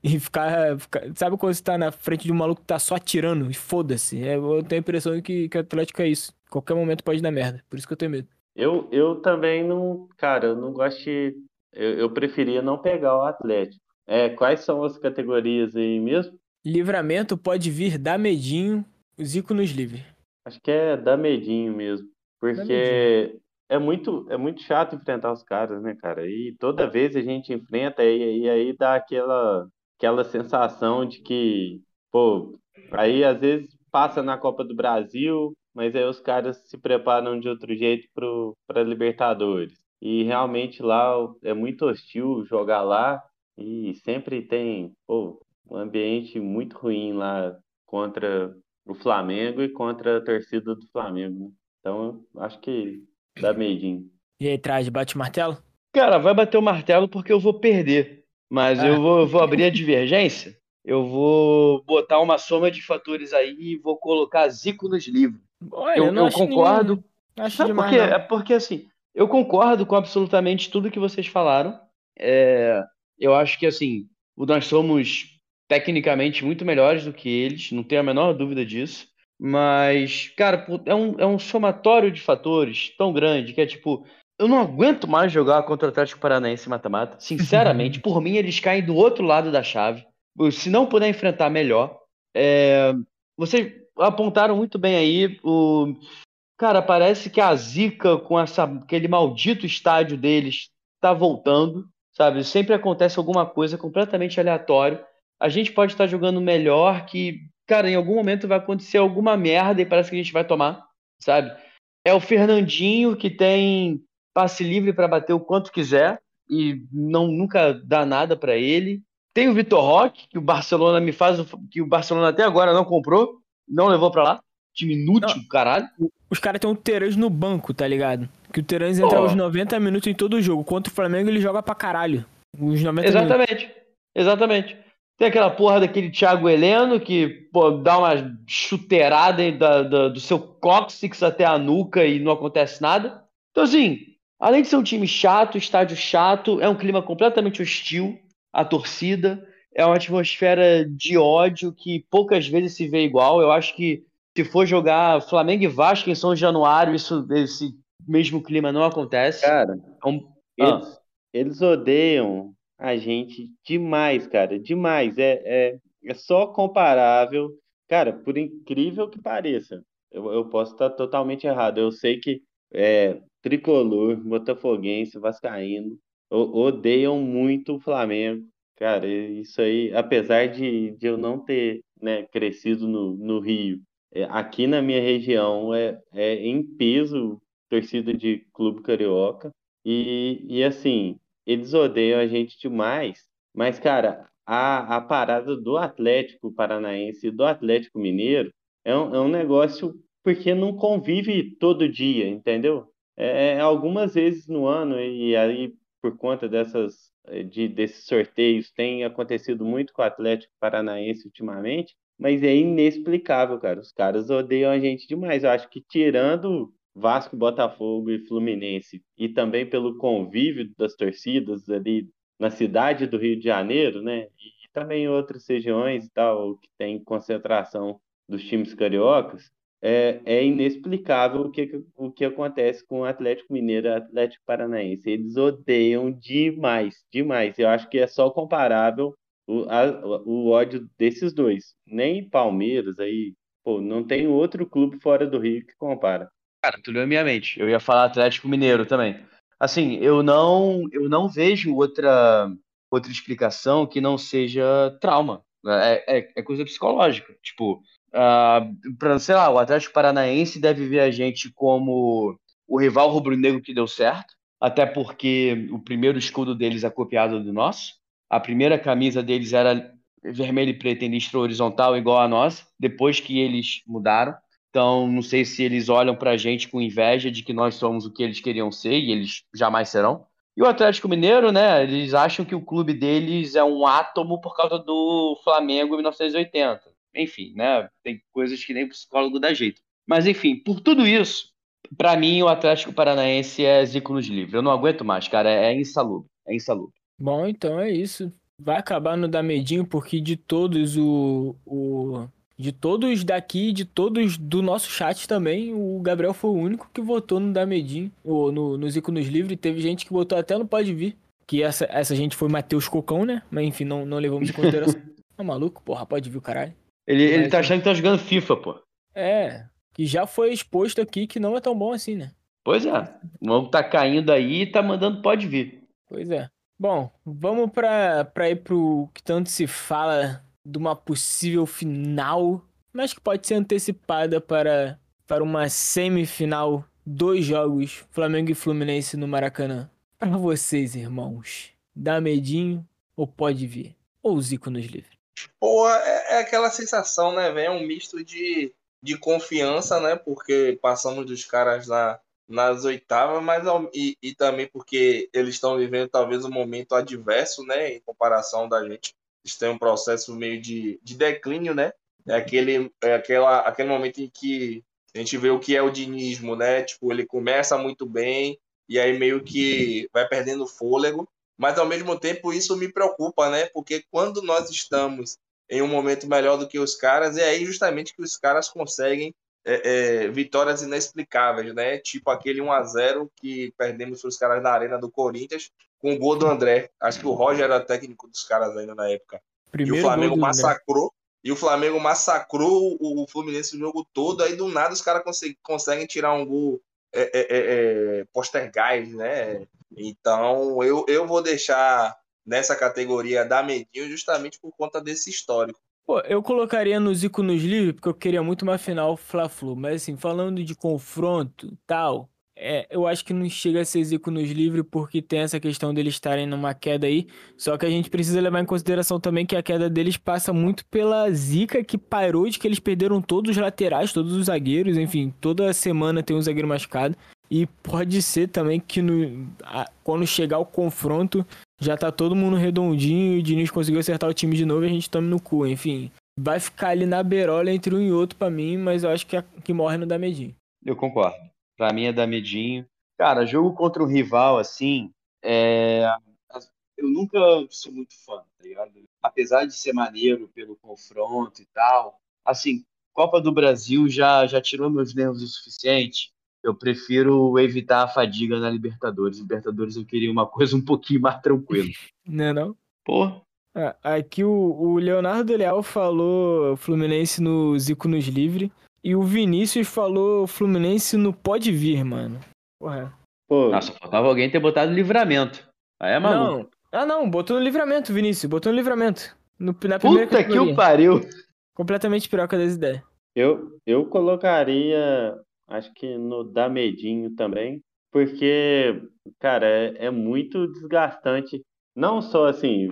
E ficar, ficar, Sabe quando você tá na frente de um maluco que tá só atirando e foda-se? É, eu tenho a impressão que, que o Atlético é isso. Qualquer momento pode dar merda. Por isso que eu tenho medo. Eu, eu também não. Cara, eu não gosto de. Eu, eu preferia não pegar o Atlético. É, quais são as categorias aí mesmo? Livramento pode vir da medinho, Zico nos livre. Acho que é da medinho mesmo. Porque é muito, é muito chato enfrentar os caras, né, cara? E toda vez a gente enfrenta e, e aí dá aquela, aquela sensação de que, pô, aí às vezes passa na Copa do Brasil, mas aí os caras se preparam de outro jeito para Libertadores. E realmente lá é muito hostil jogar lá e sempre tem pô, um ambiente muito ruim lá contra o Flamengo e contra a torcida do Flamengo. Né? Então, acho que da Made E aí, Traje, bate o martelo? Cara, vai bater o martelo porque eu vou perder. Mas ah. eu, vou, eu vou abrir a divergência. Eu vou botar uma soma de fatores aí e vou colocar Zico nos livros. Olha, eu, eu, eu concordo. Acho Sabe por quê? É porque assim, eu concordo com absolutamente tudo que vocês falaram. É, eu acho que assim, nós somos tecnicamente muito melhores do que eles, não tenho a menor dúvida disso. Mas, cara, é um, é um somatório de fatores tão grande que é tipo. Eu não aguento mais jogar contra o Atlético Paranaense mata-mata. Sinceramente, por mim, eles caem do outro lado da chave. Se não puder enfrentar, melhor. É... Vocês apontaram muito bem aí. O... Cara, parece que a zica com essa, aquele maldito estádio deles tá voltando, sabe? Sempre acontece alguma coisa completamente aleatório. A gente pode estar jogando melhor que cara, em algum momento vai acontecer alguma merda e parece que a gente vai tomar, sabe? É o Fernandinho que tem passe livre para bater o quanto quiser e não nunca dá nada para ele. Tem o Vitor Roque, que o Barcelona me faz que o Barcelona até agora não comprou, não levou para lá. Time inútil, caralho. Os caras têm um Terãs no banco, tá ligado? Que o Terãs entra Pô. aos 90 minutos em todo jogo. Contra o Flamengo ele joga pra caralho. Os 90 minutos. Exatamente. Tem aquela porra daquele Thiago Heleno que pô, dá uma chuteirada da, da- do seu cóccix até a nuca e não acontece nada. Então, assim, além de ser um time chato, estádio chato, é um clima completamente hostil à torcida. É uma atmosfera de ódio que poucas vezes se vê igual. Eu acho que se for jogar Flamengo e Vasco em São Januário, isso, esse mesmo clima não acontece. Cara, Então, eles, eles odeiam a gente demais, cara, demais. É, é, é só comparável. Cara, por incrível que pareça, eu, eu posso estar totalmente errado. Eu sei que é, tricolor, botafoguense, vascaíno odeiam muito o Flamengo. Cara, isso aí, apesar de, de eu não ter, né, crescido no, no Rio, é, aqui na minha região é, é em peso torcida de clube carioca. E, e assim, eles odeiam a gente demais. Mas, cara, a, a parada do Atlético Paranaense e do Atlético Mineiro é um, é um negócio porque não convive todo dia, entendeu? É, é algumas vezes no ano, e aí, por conta dessas, eh, de, desses sorteios, tem acontecido muito com o Atlético Paranaense ultimamente, mas é inexplicável, cara. Os caras odeiam a gente demais. Eu acho que tirando Vasco, Botafogo e Fluminense, e também pelo convívio das torcidas ali na cidade do Rio de Janeiro, né? E também em outras regiões e tal, que tem concentração dos times cariocas, é, é inexplicável o que, o que acontece com o Atlético Mineiro e o Atlético Paranaense. Eles odeiam demais, demais. Eu acho que é só comparável o, a- o ódio desses dois. Nem Palmeiras aí, pô, não tem outro clube fora do Rio que compara. Cara, tu leu a minha mente. Eu ia falar Atlético Mineiro também. Assim, eu não, eu não vejo outra, outra explicação que não seja trauma. É, é, é coisa psicológica. Tipo, ah, pra, sei lá, o Atlético Paranaense deve ver a gente como o rival rubro-negro que deu certo, até porque o primeiro escudo deles é copiado do nosso. A primeira camisa deles era vermelho e preto em listra horizontal, igual a nossa, depois que eles mudaram. Então, não sei se eles olham pra gente com inveja de que nós somos o que eles queriam ser e eles jamais serão. E o Atlético Mineiro, né? Eles acham que o clube deles é um átomo por causa do Flamengo em 1980. Enfim, né? Tem coisas que nem psicólogo dá jeito. Mas, enfim, por tudo isso, pra mim o Atlético Paranaense é Zico nos livros. Eu não aguento mais, cara. É insalubre. É insalubre. Bom, então é isso. Vai acabar no dar medinho, porque de todos o, o. De todos daqui, de todos do nosso chat também, o Gabriel foi o único que votou no dar medinho, ou no, nos ícones livres. Teve gente que votou até no Pode Vir. Que essa, essa gente foi Matheus Cocão, né? Mas enfim, não, não levamos em consideração. Tá maluco? Porra, pode vir o caralho. Ele, ele Mas- tá achando que tá jogando FIFA, pô. É, que já foi exposto aqui que não é tão bom assim, né? Pois é. O maluco tá caindo aí e tá mandando pode vir. Pois é. Bom, vamos pra, pra ir pro que tanto se fala de uma possível final, mas que pode ser antecipada para, para uma semifinal, dois jogos, Flamengo e Fluminense no Maracanã. Pra vocês, irmãos, dá medinho ou pode vir? Ou Zico nos livre? Pô, é, é aquela sensação, né, velho? É um misto de, de confiança, né? Porque passamos dos caras na, nas oitavas, mas e, e também porque eles estão vivendo talvez um momento adverso, né? Em comparação da gente. Eles têm um processo meio de, de declínio, né? É aquele, é aquela, aquele momento em que a gente vê o que é o dinismo, né? Tipo, ele começa muito bem e aí meio que vai perdendo fôlego mas ao mesmo tempo isso me preocupa, né? Porque quando nós estamos em um momento melhor do que os caras, é aí justamente que os caras conseguem é, é, vitórias inexplicáveis, né? Tipo aquele 1 a 0 que perdemos para os caras na arena do Corinthians com o gol do André. Acho que o Roger era técnico dos caras ainda na época. Primeiro e o Flamengo André. massacrou. E o Flamengo massacrou o, o Fluminense o jogo todo. Aí do nada os caras conseguem, conseguem tirar um gol é, é, é, é, postergais, né? Então eu, eu vou deixar nessa categoria da medinho justamente por conta desse histórico. Pô, eu colocaria no Zico nos livres porque eu queria muito uma final Fla-Flu, mas assim, falando de confronto tal, É, eu acho que não chega a ser Zico nos livres porque tem essa questão deles estarem numa queda aí. Só que a gente precisa levar em consideração também que a queda deles passa muito pela zica que parou de que eles perderam todos os laterais, todos os zagueiros, enfim, toda semana tem um zagueiro machucado. E pode ser também que no, a, quando chegar o confronto já tá todo mundo redondinho e o Diniz conseguiu acertar o time de novo e a gente tome no cu, enfim. Vai ficar ali na berola entre um e outro para mim, mas eu acho que a, que morre no dá medinho. Eu concordo. Pra mim é dar medinho. Cara, jogo contra um rival, assim, é... eu nunca sou muito fã, tá ligado? Apesar de ser maneiro pelo confronto e tal, assim, Copa do Brasil já, já tirou meus nervos o suficiente. Eu prefiro evitar a fadiga na Libertadores. Libertadores eu queria uma coisa um pouquinho mais tranquila. Não é não? Pô, Ah, Aqui o, o Leonardo Leal falou Fluminense no Zico nos livre. E o Vinícius falou Fluminense no Pode Vir, mano. Porra. Pô, nossa, faltava alguém ter botado livramento. Aí é maluco. Não. Ah, não. Botou no livramento, Vinícius. Botou no livramento. No, na primeira Puta que categoria. o pariu. Completamente piroca das ideias. Eu, eu colocaria, acho que no dá medinho também, porque, cara, é, é muito desgastante. Não só assim,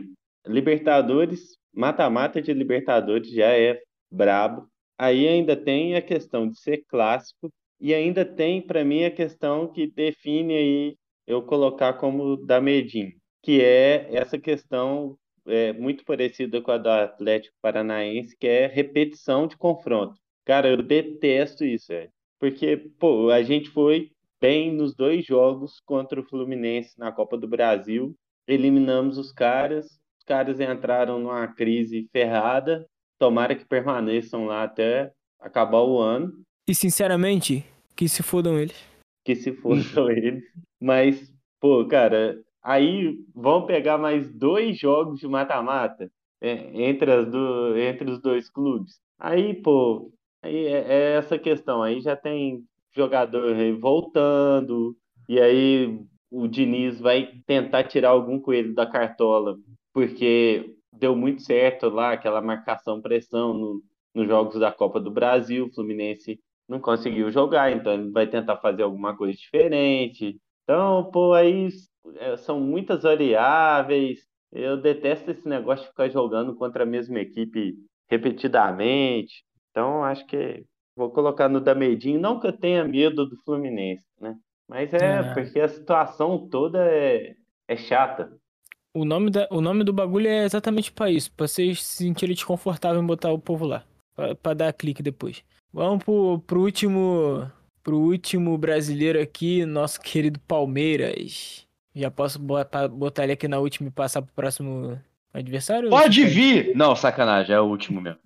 Libertadores, mata-mata de Libertadores já é brabo. Aí ainda tem a questão de ser clássico e ainda tem, para mim, a questão que define aí eu colocar como dá medinho, que é essa questão é, muito parecida com a do Atlético Paranaense, que é repetição de confronto. Cara, eu detesto isso. Porque, pô, a gente foi bem nos dois jogos contra o Fluminense na Copa do Brasil, eliminamos os caras, os caras entraram numa crise ferrada, tomara que permaneçam lá até acabar o ano, E sinceramente, que se fodam eles. que se fossem eles. Mas, pô, cara, aí vão pegar mais dois jogos de mata-mata é, entre, as do, entre os dois clubes. Aí, pô, aí é, é essa questão. Aí já tem jogador voltando, e aí o Diniz vai tentar tirar algum coelho da cartola, porque deu muito certo lá aquela marcação-pressão no, nos jogos da Copa do Brasil. O Fluminense não conseguiu jogar, então ele vai tentar fazer alguma coisa diferente. Então, pô, aí é, são muitas variáveis. Eu detesto esse negócio de ficar jogando contra a mesma equipe repetidamente. Então, acho que vou colocar no da medinho. Não que eu tenha medo do Fluminense, né? Mas é É. porque a situação toda é, é chata. O nome, da, o nome do bagulho é exatamente pra isso, pra vocês se sentirem desconfortáveis em botar o povo lá. Pra, pra dar clique depois. Vamos pro, pro último. Pro último brasileiro aqui, nosso querido Palmeiras. Já posso botar, botar ele aqui na última e passar pro próximo adversário? Pode vir! Não, sacanagem, é o último mesmo.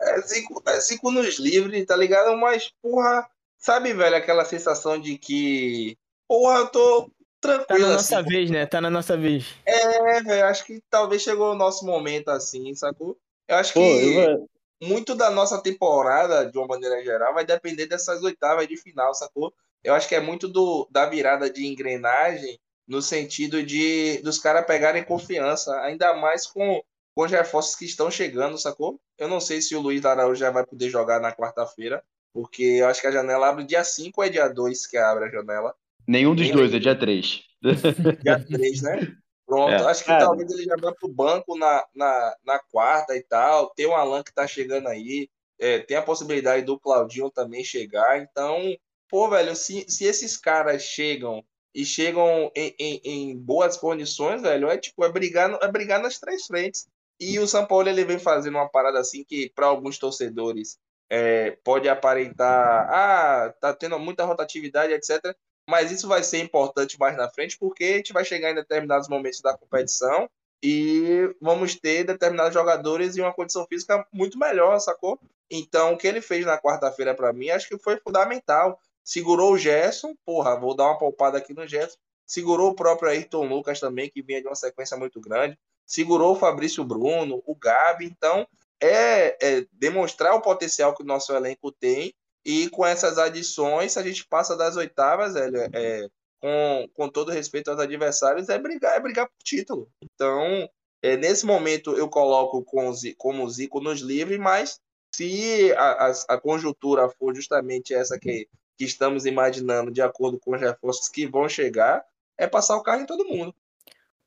É Zico, é Zico nos livres, tá ligado? Mas, porra, sabe, velho, aquela sensação de que, porra, eu tô Tá tranquilo na assim. nossa vez, né? Tá na nossa vez. É, velho, acho que talvez chegou o nosso momento assim, sacou? Eu acho Pô, que eu muito da nossa temporada, de uma maneira geral, vai depender dessas oitavas de final, sacou? Eu acho que é muito do, da virada de engrenagem no sentido de dos caras pegarem confiança, ainda mais com, com os reforços que estão chegando, sacou? Eu não sei se o Luiz Araújo já vai poder jogar na quarta-feira, porque eu acho que a janela abre dia 5 ou é dia 2 que abre a janela? Nenhum dos Nem dois, é dia 3. Dia 3, né? Pronto, É. acho que Cara. talvez ele já vá pro banco na, na, na quarta e tal. Tem o Alan que tá chegando aí. É, tem a possibilidade do Claudinho também chegar. Então, pô, velho, se, se esses caras chegam e chegam em, em, em boas condições, velho, é tipo, é brigar, é brigar nas três frentes. E o São Paulo ele vem fazendo uma parada assim que, para alguns torcedores, é, pode aparentar, ah, tá tendo muita rotatividade, etc. Mas isso vai ser importante mais na frente, porque a gente vai chegar em determinados momentos da competição e vamos ter determinados jogadores em uma condição física muito melhor, sacou? Então, o que ele fez na quarta-feira para mim, acho que foi fundamental. Segurou o Gerson, porra, vou dar uma poupada aqui no Gerson. Segurou o próprio Ayrton Lucas também, que vinha de uma sequência muito grande. Segurou o Fabrício Bruno, o Gabi. Então, é, é demonstrar o potencial que o nosso elenco tem e com essas adições, a gente passa das oitavas, velho, é, com, com todo respeito aos adversários, é brigar, é brigar por título. Então, é, nesse momento eu coloco com, como Zico nos livres, mas se a, a, a conjuntura for justamente essa que que estamos imaginando de acordo com os reforços que vão chegar, é passar o carro em todo mundo.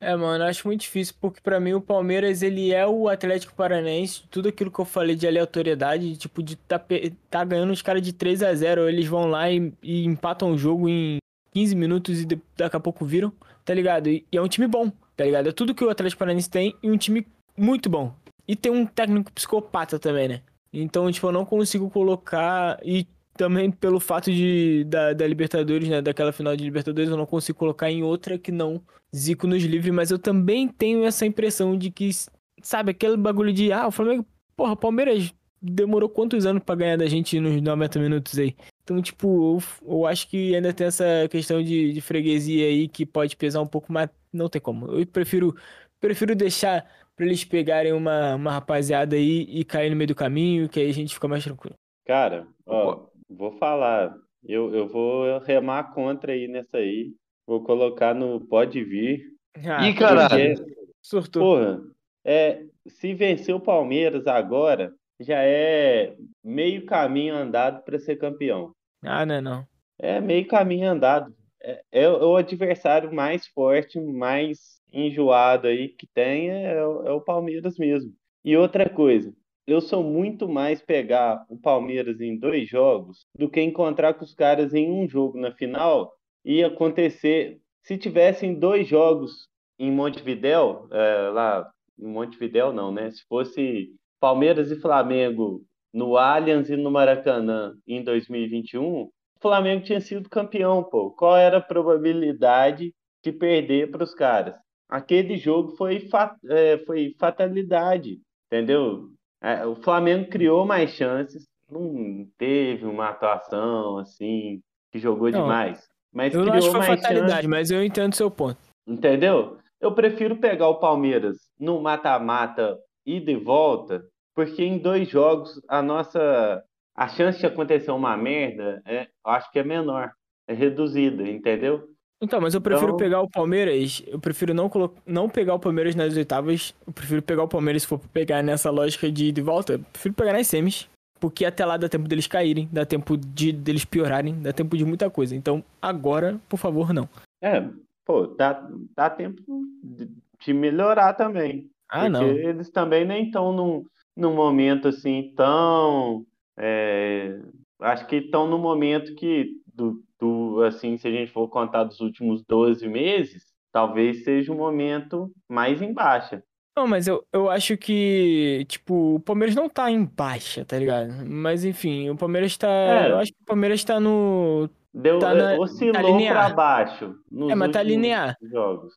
É, mano, acho muito difícil, porque pra mim o Palmeiras, ele é o Atlético Paranaense, tudo aquilo que eu falei de aleatoriedade, tipo, de tá, tá ganhando os caras de 3 a 0 eles vão lá e, e empatam o jogo em 15 minutos e de- daqui a pouco viram, tá ligado? E, e é um time bom, tá ligado? É tudo que o Atlético Paranaense tem e um time muito bom. E tem um técnico psicopata também, né? Então, tipo, eu não consigo colocar. E também pelo fato de da, da Libertadores, né? Daquela final de Libertadores, eu não consigo colocar em outra que não Zico nos livre, mas eu também tenho essa impressão de que, sabe, aquele bagulho de, ah, o Flamengo, porra, o Palmeiras demorou quantos anos pra ganhar da gente nos 90 minutos aí? Então, tipo, eu, eu acho que ainda tem essa questão de, de freguesia aí que pode pesar um pouco, mas não tem como. Eu prefiro, prefiro deixar pra eles pegarem uma, uma rapaziada aí e cair no meio do caminho, que aí a gente fica mais tranquilo. Cara, ó, vou falar. Eu, eu vou remar contra aí nessa aí. Vou colocar no pode vir. Ah, Ih, caralho. Porque, surtou. porra, é, se vencer o Palmeiras agora, já é meio caminho andado para ser campeão. Ah, não é não. É meio caminho andado. É, é o adversário mais forte, mais enjoado aí que tem é, é o Palmeiras mesmo. E outra coisa, eu sou muito mais pegar o Palmeiras em dois jogos do que encontrar com os caras em um jogo na final e acontecer. Se tivessem dois jogos em Montevidéu, é, lá em Montevidéu não, né? Se fosse Palmeiras e Flamengo no Allianz e no Maracanã em 2021, o Flamengo tinha sido campeão, pô. Qual era a probabilidade de perder para os caras? Aquele jogo foi, fa- é, foi fatalidade, entendeu? É, o Flamengo criou mais chances, não teve uma atuação assim que jogou Não, demais, mas Eu não criou acho que foi mais fatalidade, chances. mas eu entendo seu ponto. Entendeu? Eu prefiro pegar o Palmeiras no mata-mata e de volta, porque em dois jogos a nossa a chance de acontecer uma merda é, eu acho que é menor, é reduzida, entendeu? Então, mas eu prefiro Então- pegar o Palmeiras. Eu prefiro não, colo... não pegar o Palmeiras nas oitavas. Eu prefiro pegar o Palmeiras se for pegar nessa lógica de ida e volta. Eu prefiro pegar nas semis. Porque até lá dá tempo deles caírem, dá tempo de deles piorarem, dá tempo de muita coisa. Então, agora, por favor, não. É, pô, dá, dá tempo de, de melhorar também. Ah, porque não. eles também nem estão num, num momento assim tão. é, acho que estão no momento que, do, assim, se a gente for contar dos últimos 12 meses, talvez seja o momento mais em baixa. Não, mas eu, eu acho que, tipo, o Palmeiras não tá em baixa, tá ligado? Mas enfim, o Palmeiras tá. É. Eu acho que o Palmeiras tá no. Deu, Tá na- é, oscilou tá linear. para baixo nos É, mas tá linear. jogos.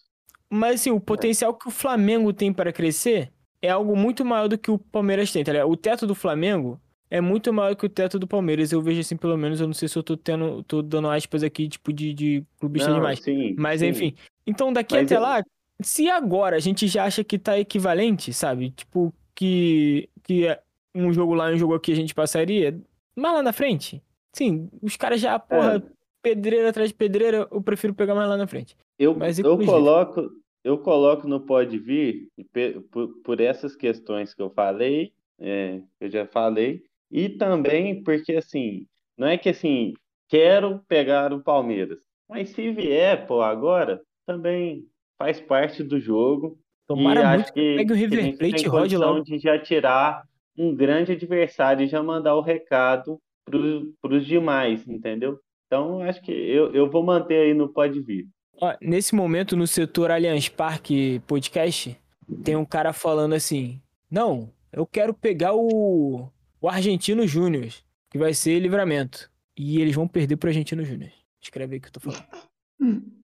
Mas assim, o potencial que o Flamengo tem para crescer é algo muito maior do que o Palmeiras tem, tá ligado? O teto do Flamengo é muito maior que o teto do Palmeiras. Eu vejo assim, pelo menos, eu não sei se eu tô tendo, tô dando aspas aqui, tipo, de, de clubista Não, demais. sim, Mas sim. enfim. Então daqui Mas até eu- lá, se agora a gente já acha que tá equivalente, sabe? Tipo, que, que é um jogo lá e um jogo aqui a gente passaria, mas lá na frente, sim, os caras já, porra, É. pedreira atrás de pedreira, eu prefiro pegar mais lá na frente. Eu, Mas eu coloco, eu coloco no Pode Vir por, por essas questões que eu falei, é, eu já falei, e também porque assim, não é que assim, quero pegar o Palmeiras, mas se vier, pô, agora, também faz parte do jogo. Tomara e acho que, pegue o River Plate e rode logo. de já tirar um grande adversário e já mandar o recado para os demais, entendeu? Então, acho que eu, eu vou manter aí no Pode Vir. Ó, nesse momento, no setor Allianz Parque Podcast, tem um cara falando assim: Não, eu quero pegar o, o Argentino Júnior, que vai ser livramento. E eles vão perder pro Argentino Júnior. Escreve aí o que eu tô falando.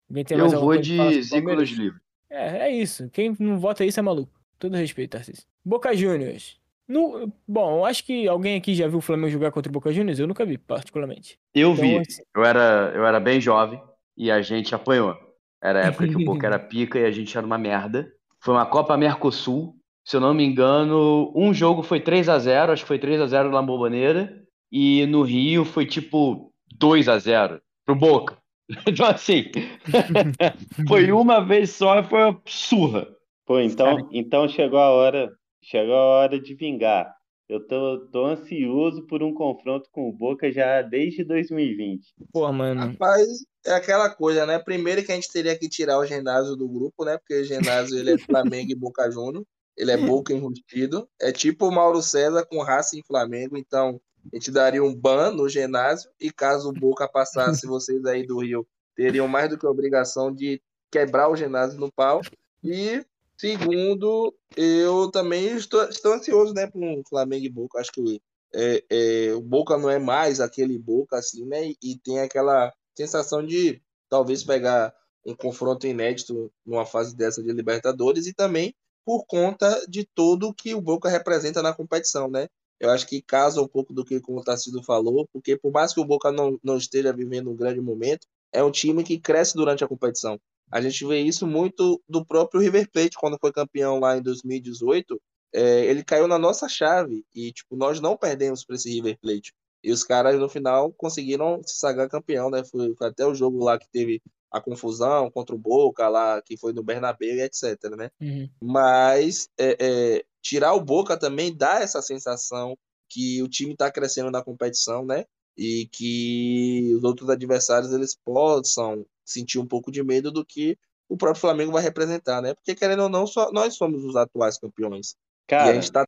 Alguém tem mais Eu vou de sobre o Zico Palmeiras? nos livros. É, é isso. Quem não vota isso é maluco. Todo respeito, Tarcísio. Boca Juniors. No, bom, eu acho que alguém aqui já viu o Flamengo jogar contra o Boca Juniors? Eu nunca vi, particularmente. Eu Então, vi. assim, Eu era, eu era bem jovem e a gente apanhou. Era a época que o Boca era pica e a gente era uma merda. Foi uma Copa Mercosul. Se eu não me engano, um jogo foi 3 a 0 acho que foi 3 a 0 na Bomboneira. E no Rio foi tipo 2 a 0 pro Boca. Então, assim, foi uma vez só e foi uma surra. Pô, então, então chegou a hora, chegou a hora de vingar. Eu tô, tô ansioso por um confronto com o Boca já desde 2020. Pô, mano. Rapaz, é aquela coisa, né? Primeiro que a gente teria que tirar o ginásio do grupo, né? Porque o ginásio ele é Flamengo e Boca Juniors. Ele é Boca enrustido. É tipo o Mauro César com Racing e Flamengo. Então, a gente daria um ban no ginásio. E caso o Boca passasse, vocês aí do Rio teriam mais do que a obrigação de quebrar o ginásio no pau. E segundo, eu também estou, estou ansioso, né, para um Flamengo e Boca. Acho que é, é, o Boca não é mais aquele Boca assim, né? E, e tem aquela sensação de talvez pegar um confronto inédito numa fase dessa de Libertadores e também por conta de tudo que o Boca representa na competição, né? Eu acho que casa um pouco do que o Tarcísio falou, porque por mais que o Boca não, não esteja vivendo um grande momento, é um time que cresce durante a competição. A gente vê isso muito do próprio River Plate, quando foi campeão lá em 2018. É, ele caiu na nossa chave e tipo nós não perdemos para esse River Plate. E os caras no final conseguiram se sagrar campeão, né? Foi, foi, até o jogo lá que teve a confusão contra o Boca lá, que foi no Bernabéu e etc, né? Uhum. Mas é, é, tirar o Boca também dá essa sensação que o time está crescendo na competição, né? E que os outros adversários eles possam sentir um pouco de medo do que o próprio Flamengo vai representar, né? Porque querendo ou não, só, nós somos os atuais campeões. Cara, e a gente está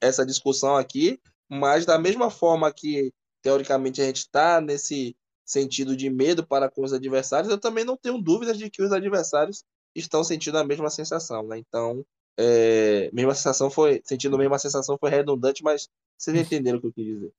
essa discussão aqui, mas da mesma forma que teoricamente a gente está nesse sentido de medo para com os adversários, eu também não tenho dúvidas de que os adversários estão sentindo a mesma sensação, né? Então, é, mesma sensação foi, sentindo a mesma sensação foi redundante, mas vocês entenderam o que eu quis dizer.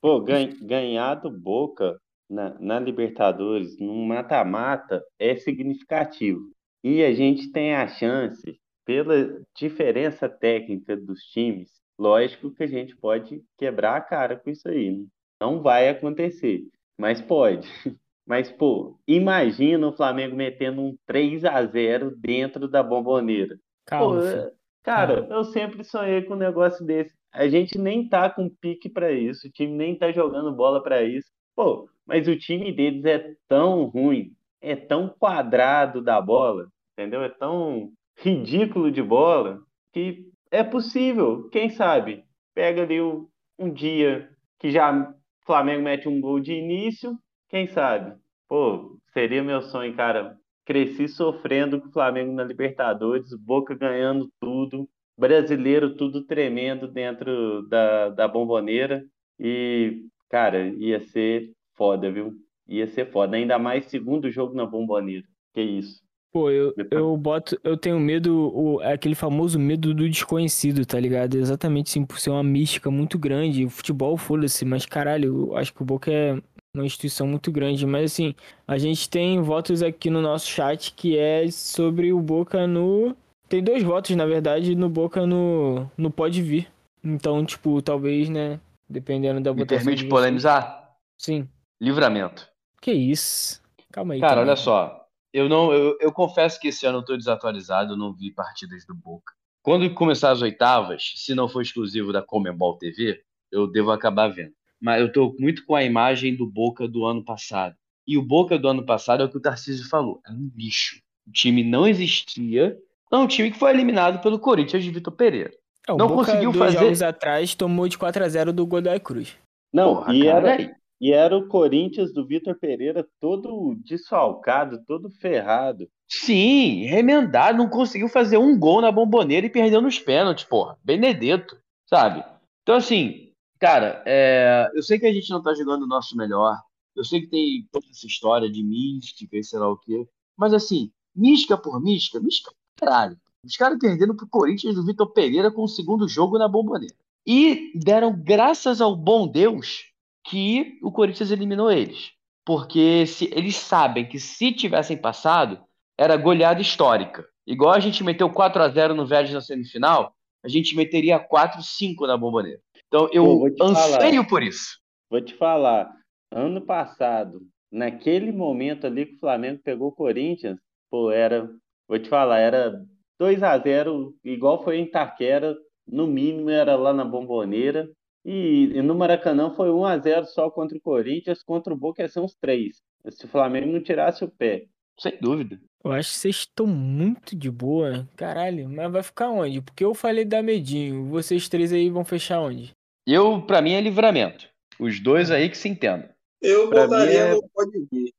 Pô, ganhar do Boca na, na Libertadores, num mata-mata, é significativo. E a gente tem a chance, pela diferença técnica dos times, lógico que a gente pode quebrar a cara com isso aí. Né? Não vai acontecer, mas pode. Mas, pô, imagina o Flamengo metendo um 3 a 0 dentro da bomboneira. Calma, Pô, filho. cara, Calma. eu sempre sonhei com um negócio desse. A gente nem tá com pique pra isso, o time nem tá jogando bola pra isso. Pô, mas o time deles é tão ruim, é tão quadrado da bola, entendeu? É tão ridículo de bola que é possível, quem sabe? Pega ali um, um dia que já Flamengo mete um gol de início, quem sabe? Pô, seria meu sonho, cara. Cresci sofrendo com o Flamengo na Libertadores, Boca ganhando tudo, brasileiro tudo tremendo dentro da, da bomboneira. E, cara, ia ser foda, viu? Ia ser foda. Ainda mais segundo jogo na bomboneira. Que isso. Pô, eu, eu boto, eu tenho medo, o, é aquele famoso medo do desconhecido, tá ligado? Exatamente sim, por ser uma mística muito grande. O futebol, foda-se, mas caralho, eu acho que o Boca é uma instituição muito grande. Mas assim, a gente tem votos aqui no nosso chat que é sobre o Boca no. Tem dois votos, na verdade, no Boca no, no Pode Vir. Então, tipo, talvez, né? Dependendo da Me votação. permite de vocês. polemizar? Sim. Livramento. Que isso? Calma aí. Cara, também. olha só. Eu não, eu, eu confesso que esse ano eu tô desatualizado, eu não vi partidas do Boca. Quando começar as oitavas, se não for exclusivo da Comembol TV, eu devo acabar vendo. Mas eu tô muito com a imagem do Boca do ano passado. E o Boca do ano passado é o que o Tarcísio falou, é um lixo. O time não existia. É um time que foi eliminado pelo Corinthians de Vitor Pereira. É, o não Boca, conseguiu dois fazer- jogos atrás tomou de 4 a 0 do Godoy Cruz. Não, Porra, e, cara, era, e era o Corinthians do Vitor Pereira todo desfalcado, todo ferrado. Sim, remendado, não conseguiu fazer um gol na bomboneira e perdeu nos pênaltis, porra. Benedetto, sabe? Então, assim, cara, é, eu sei que a gente não tá jogando o nosso melhor. Eu sei que tem toda essa história de mística e sei lá o quê. Mas, assim, mística por mística, mística caralho. Os caras perdendo pro Corinthians do Vitor Pereira com o segundo jogo na bomboneira. E deram graças ao bom Deus que o Corinthians eliminou eles. Porque se, eles sabem que se tivessem passado, era goleada histórica. Igual a gente meteu 4 a 0 no Vélez na semifinal, a gente meteria 4 5 na Bomboneira. Então eu Pô, anseio por isso. Vou te falar, ano passado, naquele momento ali que o Flamengo pegou o Corinthians, pô, era, vou te falar, era 2 a 0 igual foi em Itaquera, no mínimo era lá na Bomboneira. E, e no Maracanã foi 1 a 0 só contra o Corinthians, contra o Boca ia ser uns 3. Se o Flamengo não tirasse o pé. Sem dúvida. Eu acho que vocês estão muito de boa. Caralho, mas vai ficar onde? Porque eu falei da medinho. Vocês três aí vão fechar onde? Eu, pra mim, é livramento. Os dois aí que se entendam. Eu Pra botaria mim é- no Pode Vir.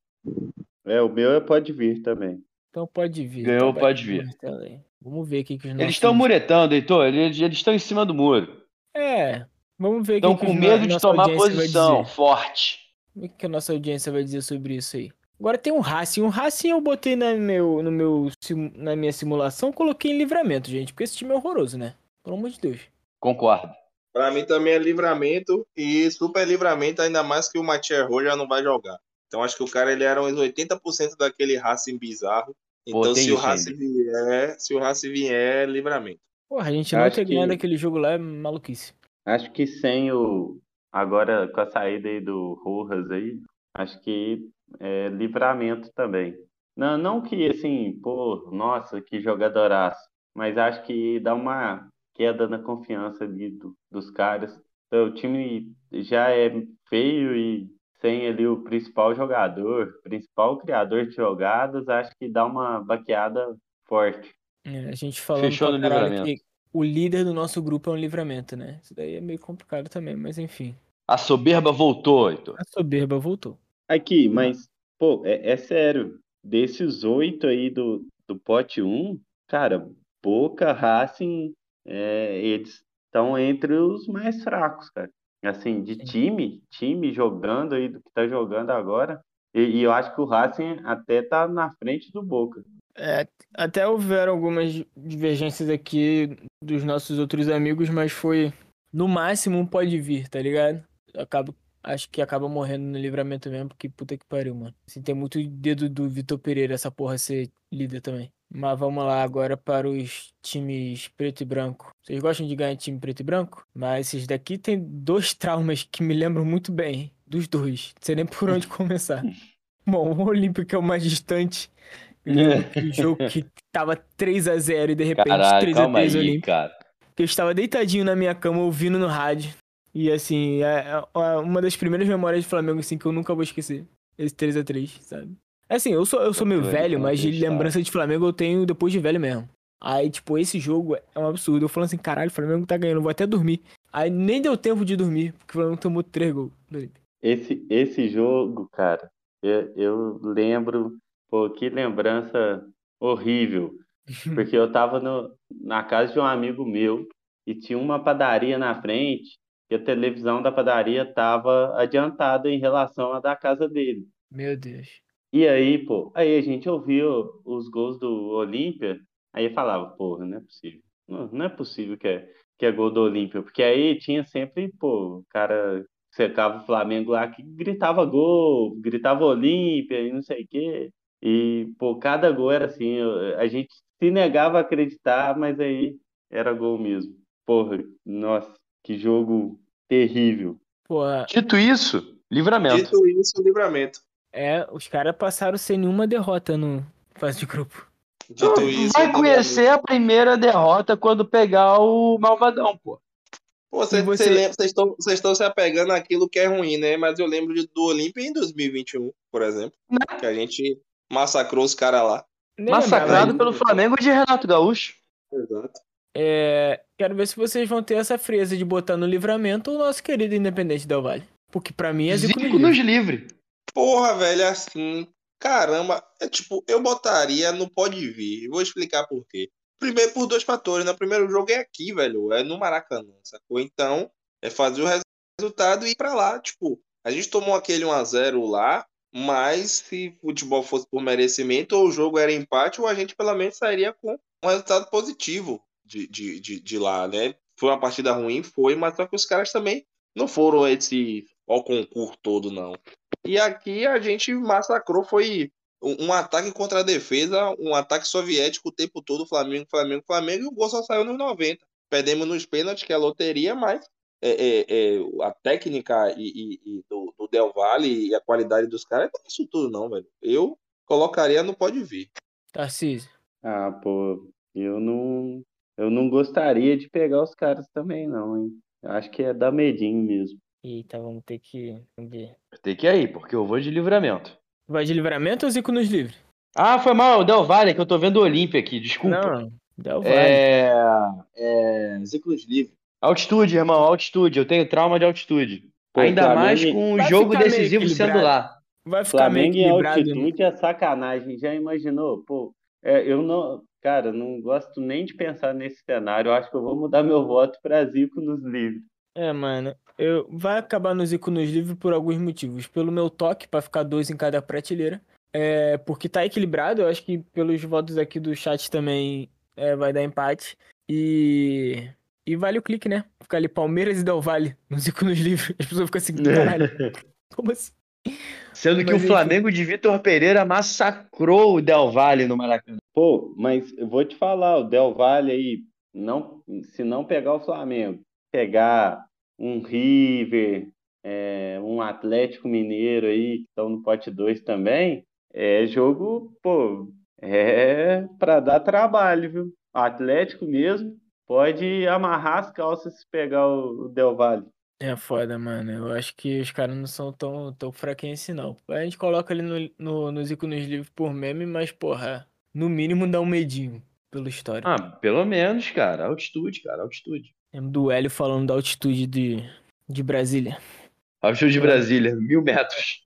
É, o meu é pode vir também. Então pode vir. Ganhou, Então pode vir. aí. Vamos ver aqui que os Eles estão muretando, Heitor. Eles eles estão em cima do muro. É, vamos ver Estão que que com os- medo de nossa tomar audiência vai posição dizer. forte. O que que a nossa audiência vai dizer sobre isso aí? Agora tem um Racing. Um Racing eu botei na, meu, no meu, na minha simulação, coloquei em livramento, gente. Porque esse time é horroroso, né? Pelo amor de Deus. Concordo. Pra mim também é livramento e super livramento, ainda mais que o Matias Roja já não vai jogar. Então acho que o cara ele era uns 80% daquele Racing bizarro. Pô, Então tem se o Racing vier, se o Racing vier, é livramento. Porra, a gente não ter ganhado que- aquele jogo lá é maluquice. Acho que sem o. Agora, com a saída aí do Rojas aí, acho que é livramento também. Não, não que assim, pô, nossa, que jogadoraço. Mas acho que dá uma queda na confiança ali do- dos caras. Então, o time já é feio e sem ali o principal jogador, principal criador de jogadas, acho que dá uma baqueada forte. É, a gente Fechou no livramento. que o líder do nosso grupo é um livramento, né? Isso daí é meio complicado também, mas enfim. A soberba voltou, Heitor. A soberba voltou. Aqui, mas, pô, é, é sério. Desses oito aí do, do pote 1, cara, Boca, Racing, é, eles estão entre os mais fracos, cara. Assim, de time, time jogando aí, do que tá jogando agora. E, e eu acho que o Racing até tá na frente do Boca. É, até houveram algumas divergências aqui dos nossos outros amigos, mas foi no máximo um pode vir, tá ligado? Acaba, acho que acaba morrendo no livramento mesmo, porque puta que pariu, mano. Assim, tem muito dedo do Vitor Pereira essa porra ser líder também. Mas vamos lá agora para os times preto e branco. Vocês gostam de ganhar time preto e branco? Mas esses daqui tem dois traumas que me lembram muito bem. Dos dois. Não sei nem por onde começar. Bom, o Olímpico é o mais distante. Lembro aquele jogo que tava 3 a 0 e de repente Caralho, 3 a calma 3 aí, Olímpico. cara. Eu estava deitadinho na minha cama ouvindo no rádio. E assim, é é uma das primeiras memórias de Flamengo assim que eu nunca vou esquecer. Esse 3 a 3 sabe? Assim, eu sou, eu sou meio velho, mas de lembrança de Flamengo eu tenho depois de velho mesmo. Aí, tipo, esse jogo é um absurdo. Eu falando assim, caralho, o Flamengo tá ganhando, vou até dormir. Aí nem deu tempo de dormir, porque o Flamengo tomou 3 gols. Esse, esse jogo, cara, eu, eu lembro, pô, que lembrança horrível. Porque eu tava no, na casa de um amigo meu e tinha uma padaria na frente e a televisão da padaria tava adiantada em relação à da casa dele. Meu Deus. E aí, pô, aí a gente ouvia os gols do Olímpia, aí falava, porra, não é possível. Não, não é possível que é, que é gol do Olímpia, porque aí tinha sempre, pô, o cara secava o Flamengo lá que gritava gol, gritava Olímpia e não sei o quê. E, pô, cada gol era assim, a gente se negava a acreditar, mas aí era gol mesmo. Porra, nossa, que jogo terrível. Porra, Dito isso, livramento. Dito isso, livramento. é, os caras passaram sem nenhuma derrota no fase de grupo. Dito Tu isso, vai conhecer a primeira derrota quando pegar o Malvadão, pô. Pô, cê- você- lembra- Vocês estão se apegando àquilo que é ruim, né? Mas eu lembro de- do Olímpia em 2021, por exemplo. Que a gente massacrou os caras lá. Nem Massacrado pelo Flamengo de Renato Gaúcho. Exato. É, quero ver se vocês vão ter essa frieza de botar no livramento o nosso querido Independente Del Vale. Porque pra mim é Zico, Zico no nos livre. livre. Porra, velho, assim, caramba, é tipo, eu botaria no Pode Vir. Vou explicar por quê. Primeiro por dois fatores, né? O primeiro jogo é aqui, velho, é no Maracanã, sacou? Então, é fazer o resultado e ir pra lá, tipo, a gente tomou aquele 1 a 0 lá, mas se futebol fosse por merecimento, ou o jogo era empate, ou a gente pelo menos sairia com um resultado positivo de, de, de, de lá, né? Foi uma partida ruim, foi, mas só que os caras também não foram esse ó concurso todo, não. E aqui a gente massacrou, foi um, um ataque contra a defesa, um ataque soviético o tempo todo, Flamengo, Flamengo, Flamengo, e o gol só saiu nos 90. Perdemos nos pênaltis, que é a loteria, mas é, é, é, a técnica e, e- e do, do Del Valle e a qualidade dos caras não é isso tudo, não, velho. Eu colocaria no Pode Vir. Tarcísio. Ah, pô, eu não, eu não gostaria de pegar os caras também, não, hein? Acho que é dar medinho mesmo. Eita, vamos ter que ver. Tem que ir aí, porque eu vou de livramento. Vai de livramento ou Zico nos livre? Ah, foi mal, o Del Valle, que eu tô vendo o Olímpia aqui, desculpa. Não, Del Valle. É. É. Ziclos livre. Altitude, irmão, altitude. Eu tenho trauma de altitude. Pô, Ainda Flamengo- mais com o Vai jogo meio decisivo sendo lá. Vai ficar meio Flamengo em equilibrado. né? altitude é sacanagem. Já imaginou? Pô, é, eu não. Cara, não gosto nem de pensar nesse cenário. Eu acho que eu vou mudar meu voto pra Zico nos livros. É, mano, eu vai acabar no Zico nos livros por alguns motivos. Pelo meu toque, pra ficar dois em cada prateleira. É, porque tá equilibrado, eu acho que pelos votos aqui do chat também é, vai dar empate. E. E vale o clique, né? Ficar ali Palmeiras e Del Valle no Zico nos livros. As pessoas ficam assim, caralho, como assim? Sendo que Mas, o enfim. Flamengo de Vitor Pereira massacrou o Del Valle no Maracanã. Pô, mas eu vou te falar, o Del Valle aí, não, se não pegar o Flamengo, pegar um River, é, um Atlético Mineiro aí, que estão no pote 2 também, é jogo, pô, é pra dar trabalho, viu? O Atlético mesmo pode amarrar as calças se pegar o, Del Valle. É foda, mano. Eu acho que os caras não são tão, tão fraquinhos assim, não. A gente coloca ali no, no, nos livros por meme, mas, porra, no mínimo dá um medinho pela história. Ah, pelo menos, cara. Altitude, cara, altitude. Lembro do Hélio falando da altitude de, de Brasília. Altitude de Brasília, mil metros.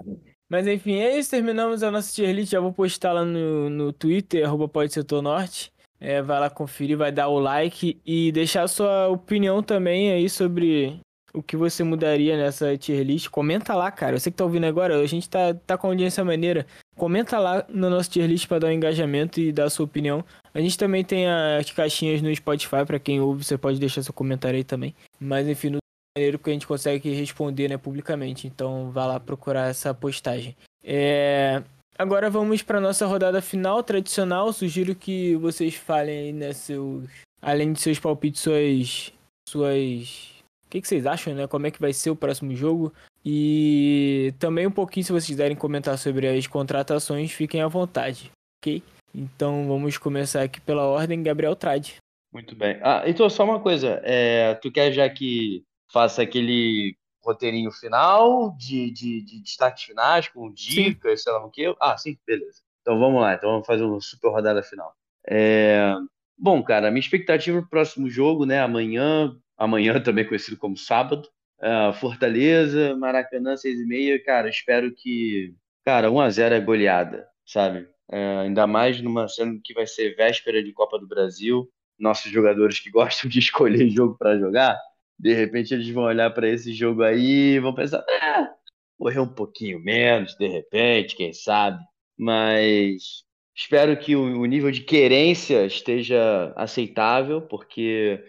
Mas enfim, é isso. Terminamos a nossa tier list. Já vou postar lá no, no Twitter, arroba Pode Setor Norte. É, vai lá conferir, vai dar o like e deixar a sua opinião também aí sobre o que você mudaria nessa tier list. Comenta lá, cara. Você que tá ouvindo agora, a gente tá, tá com audiência maneira. Comenta lá no nosso tier list para dar um engajamento e dar a sua opinião. A gente também tem as caixinhas no Spotify, para quem ouve, você pode deixar seu comentário aí também. Mas enfim, no maneiro que a gente consegue responder né, publicamente. Então vá lá procurar essa postagem. É, Agora vamos para nossa rodada final tradicional. Sugiro que vocês falem aí, né, seus... além de seus palpites, suas. suas. O que, que vocês acham, né? Como é que vai ser o próximo jogo? E também um pouquinho, se vocês quiserem comentar sobre as contratações, fiquem à vontade, ok? Então vamos começar aqui pela ordem, Gabriel Trade. Muito bem. Ah, então só uma coisa. É, tu quer já que faça aquele roteirinho final de, de, de destaques finais, com dicas, sei lá o quê? Ah, sim, beleza. Então vamos lá. Então vamos fazer uma super rodada final. É, Bom, cara, minha expectativa pro próximo jogo, né? Amanhã, amanhã também conhecido como sábado. é, Fortaleza, Maracanã, 6 e meia. Cara, espero que. Cara, 1x0 é goleada, sabe? É, ainda mais numa sendo que vai ser véspera de Copa do Brasil. Nossos jogadores que gostam de escolher jogo para jogar, de repente eles vão olhar para esse jogo aí e vão pensar, ah, morrer um pouquinho menos, de repente, quem sabe. Mas espero que o, o nível de querência esteja aceitável, porque,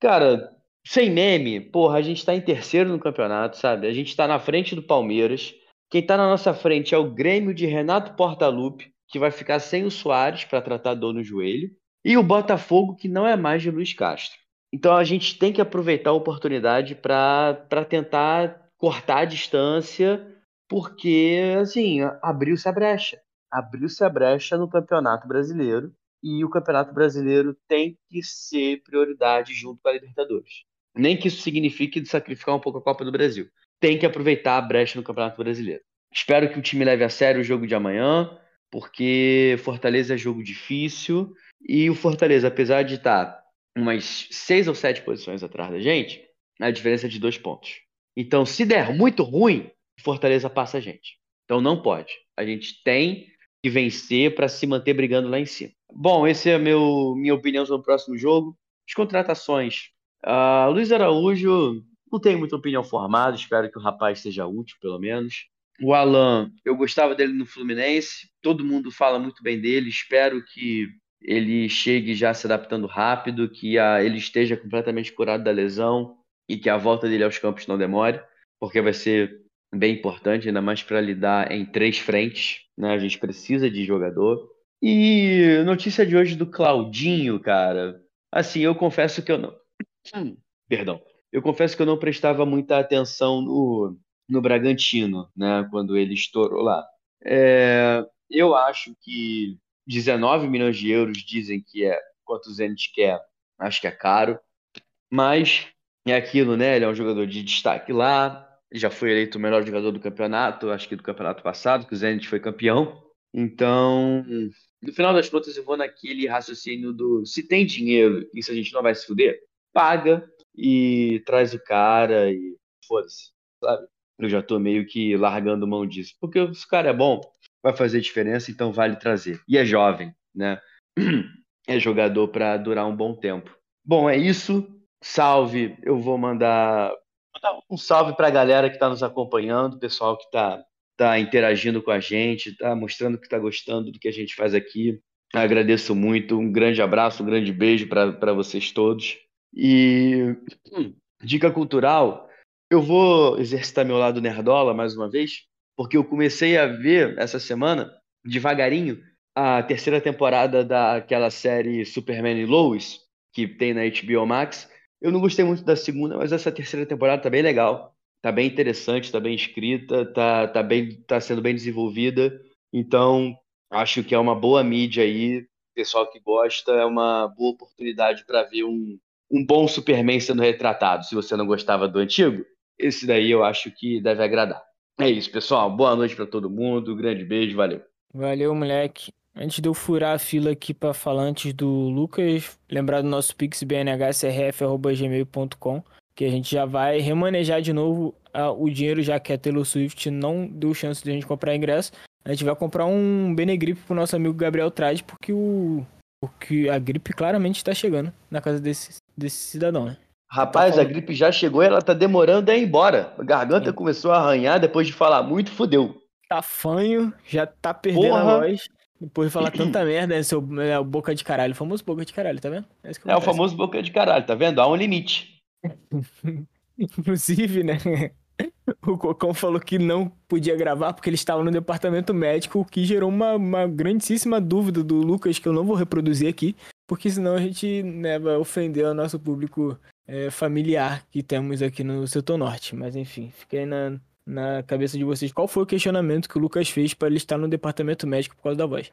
cara, sem meme, porra, a gente tá em terceiro no campeonato, sabe? A gente tá na frente do Palmeiras. Quem tá na nossa frente é o Grêmio de Renato Portaluppi, que vai ficar sem o Soares para tratar dor no joelho, e o Botafogo, que não é mais de Luiz Castro. Então a gente tem que aproveitar a oportunidade para tentar cortar a distância, porque, assim, abriu-se a brecha. Abriu-se a brecha no Campeonato Brasileiro, e o Campeonato Brasileiro tem que ser prioridade junto com a Libertadores. Nem que isso signifique sacrificar um pouco a Copa do Brasil. Tem que aproveitar a brecha no Campeonato Brasileiro. Espero que o time leve a sério o jogo de amanhã, porque Fortaleza é jogo difícil e o Fortaleza, apesar de estar umas seis ou sete posições atrás da gente, a diferença é de dois pontos. Então, se der muito ruim, Fortaleza passa a gente. Então, não pode. A gente tem que vencer para se manter brigando lá em cima. Bom, essa é a meu, minha opinião sobre o próximo jogo. As contratações. Uh, Luiz Araújo, não tenho muita opinião formada, espero que o rapaz seja útil, pelo menos. O Alan, eu gostava dele no Fluminense, todo mundo fala muito bem dele, espero que ele chegue já se adaptando rápido, que a, ele esteja completamente curado da lesão e que a volta dele aos campos não demore, porque vai ser bem importante, ainda mais para lidar em três frentes, né? A gente precisa de jogador. E notícia de hoje do Claudinho, cara. Assim, eu confesso que eu não. Perdão. Eu confesso que eu não prestava muita atenção no, no Bragantino, né? Quando ele estourou lá. É, eu acho que 19 milhões de euros dizem que é quanto o Zenit quer. Acho que é caro. Mas é aquilo, né? Ele é um jogador de destaque lá. Já foi eleito o melhor jogador do campeonato, acho que do campeonato passado, que o Zenit foi campeão. Então, no final das contas, eu vou naquele raciocínio do se tem dinheiro se a gente não vai se fuder, paga e traz o cara e foda-se, sabe? Eu já tô meio que largando mão disso. Porque o cara é bom, vai fazer diferença, então vale trazer. E é jovem, né? É jogador para durar um bom tempo. Bom, é isso. Salve. Eu vou mandar um salve para a galera que está nos acompanhando, pessoal que está tá interagindo com a gente, está mostrando que está gostando do que a gente faz aqui. Agradeço muito. Um grande abraço, um grande beijo para vocês todos. E hum, dica cultural, eu vou exercitar meu lado nerdola mais uma vez, porque eu comecei a ver essa semana, devagarinho, a terceira temporada daquela série Superman e Lois, que tem na HBO Max. Eu não gostei muito da segunda, mas essa terceira temporada tá bem legal. Tá bem interessante, tá bem escrita, tá, tá, bem, tá sendo bem desenvolvida. Então, acho que é uma boa mídia aí. Pessoal que gosta, é uma boa oportunidade para ver um, um bom Superman sendo retratado. Se você não gostava do antigo, esse daí eu acho que deve agradar. É isso, pessoal. Boa noite para todo mundo. Grande beijo, valeu. Valeu, moleque. Antes de eu furar a fila aqui para falar antes do Lucas, lembrar do nosso pix bnhsrf.gmail.com, que a gente já vai remanejar de novo o dinheiro, já que a Taylor Swift não deu chance de a gente comprar ingresso. A gente vai comprar um Benegrip pro nosso amigo Gabriel Trade, porque o porque a gripe claramente está chegando na casa desse, desse cidadão, né? Rapaz, a gripe já chegou e ela tá demorando a ir embora. A garganta Sim. começou a arranhar depois de falar muito, fudeu. Tá fanho, já tá perdendo Porra. a voz. Depois de falar tanta merda, né? Seu é, o boca de caralho. O famoso boca de caralho, tá vendo? É, é o famoso boca de caralho, tá vendo? Há um limite. Inclusive, né? O Cocão falou que não podia gravar porque ele estava no departamento médico, o que gerou uma, uma grandíssima dúvida do Lucas, que eu não vou reproduzir aqui, porque senão a gente né, vai ofender o nosso público é, familiar que temos aqui no setor norte. Mas enfim, aí na, na cabeça de vocês qual foi o questionamento que o Lucas fez para ele estar no departamento médico por causa da voz.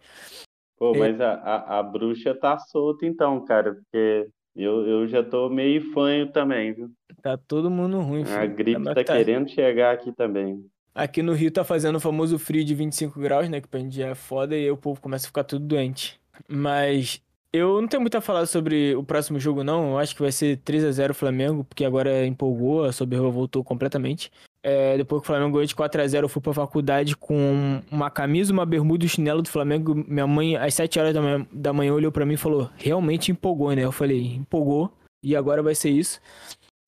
Pô, é... mas a, a, a, bruxa tá solta então, cara, porque eu, eu já tô meio fanho também, viu? Tá todo mundo ruim, filho. A gripe tá, tá querendo chegar aqui também. Aqui no Rio tá fazendo o famoso frio de 25 graus, né? Que pra gente já é foda e aí o povo começa a ficar tudo doente. Mas eu não tenho muito a falar sobre o próximo jogo, não. Eu acho que vai ser 3 a 0 Flamengo, porque agora empolgou, a soberba voltou completamente. É, depois que o Flamengo ganhou de 4x0, eu fui pra faculdade com uma camisa, uma bermuda e um chinelo do Flamengo. Minha mãe, às 7 horas da manhã, da manhã, olhou para mim e falou: realmente empolgou, né? Eu falei: empolgou, e agora vai ser isso.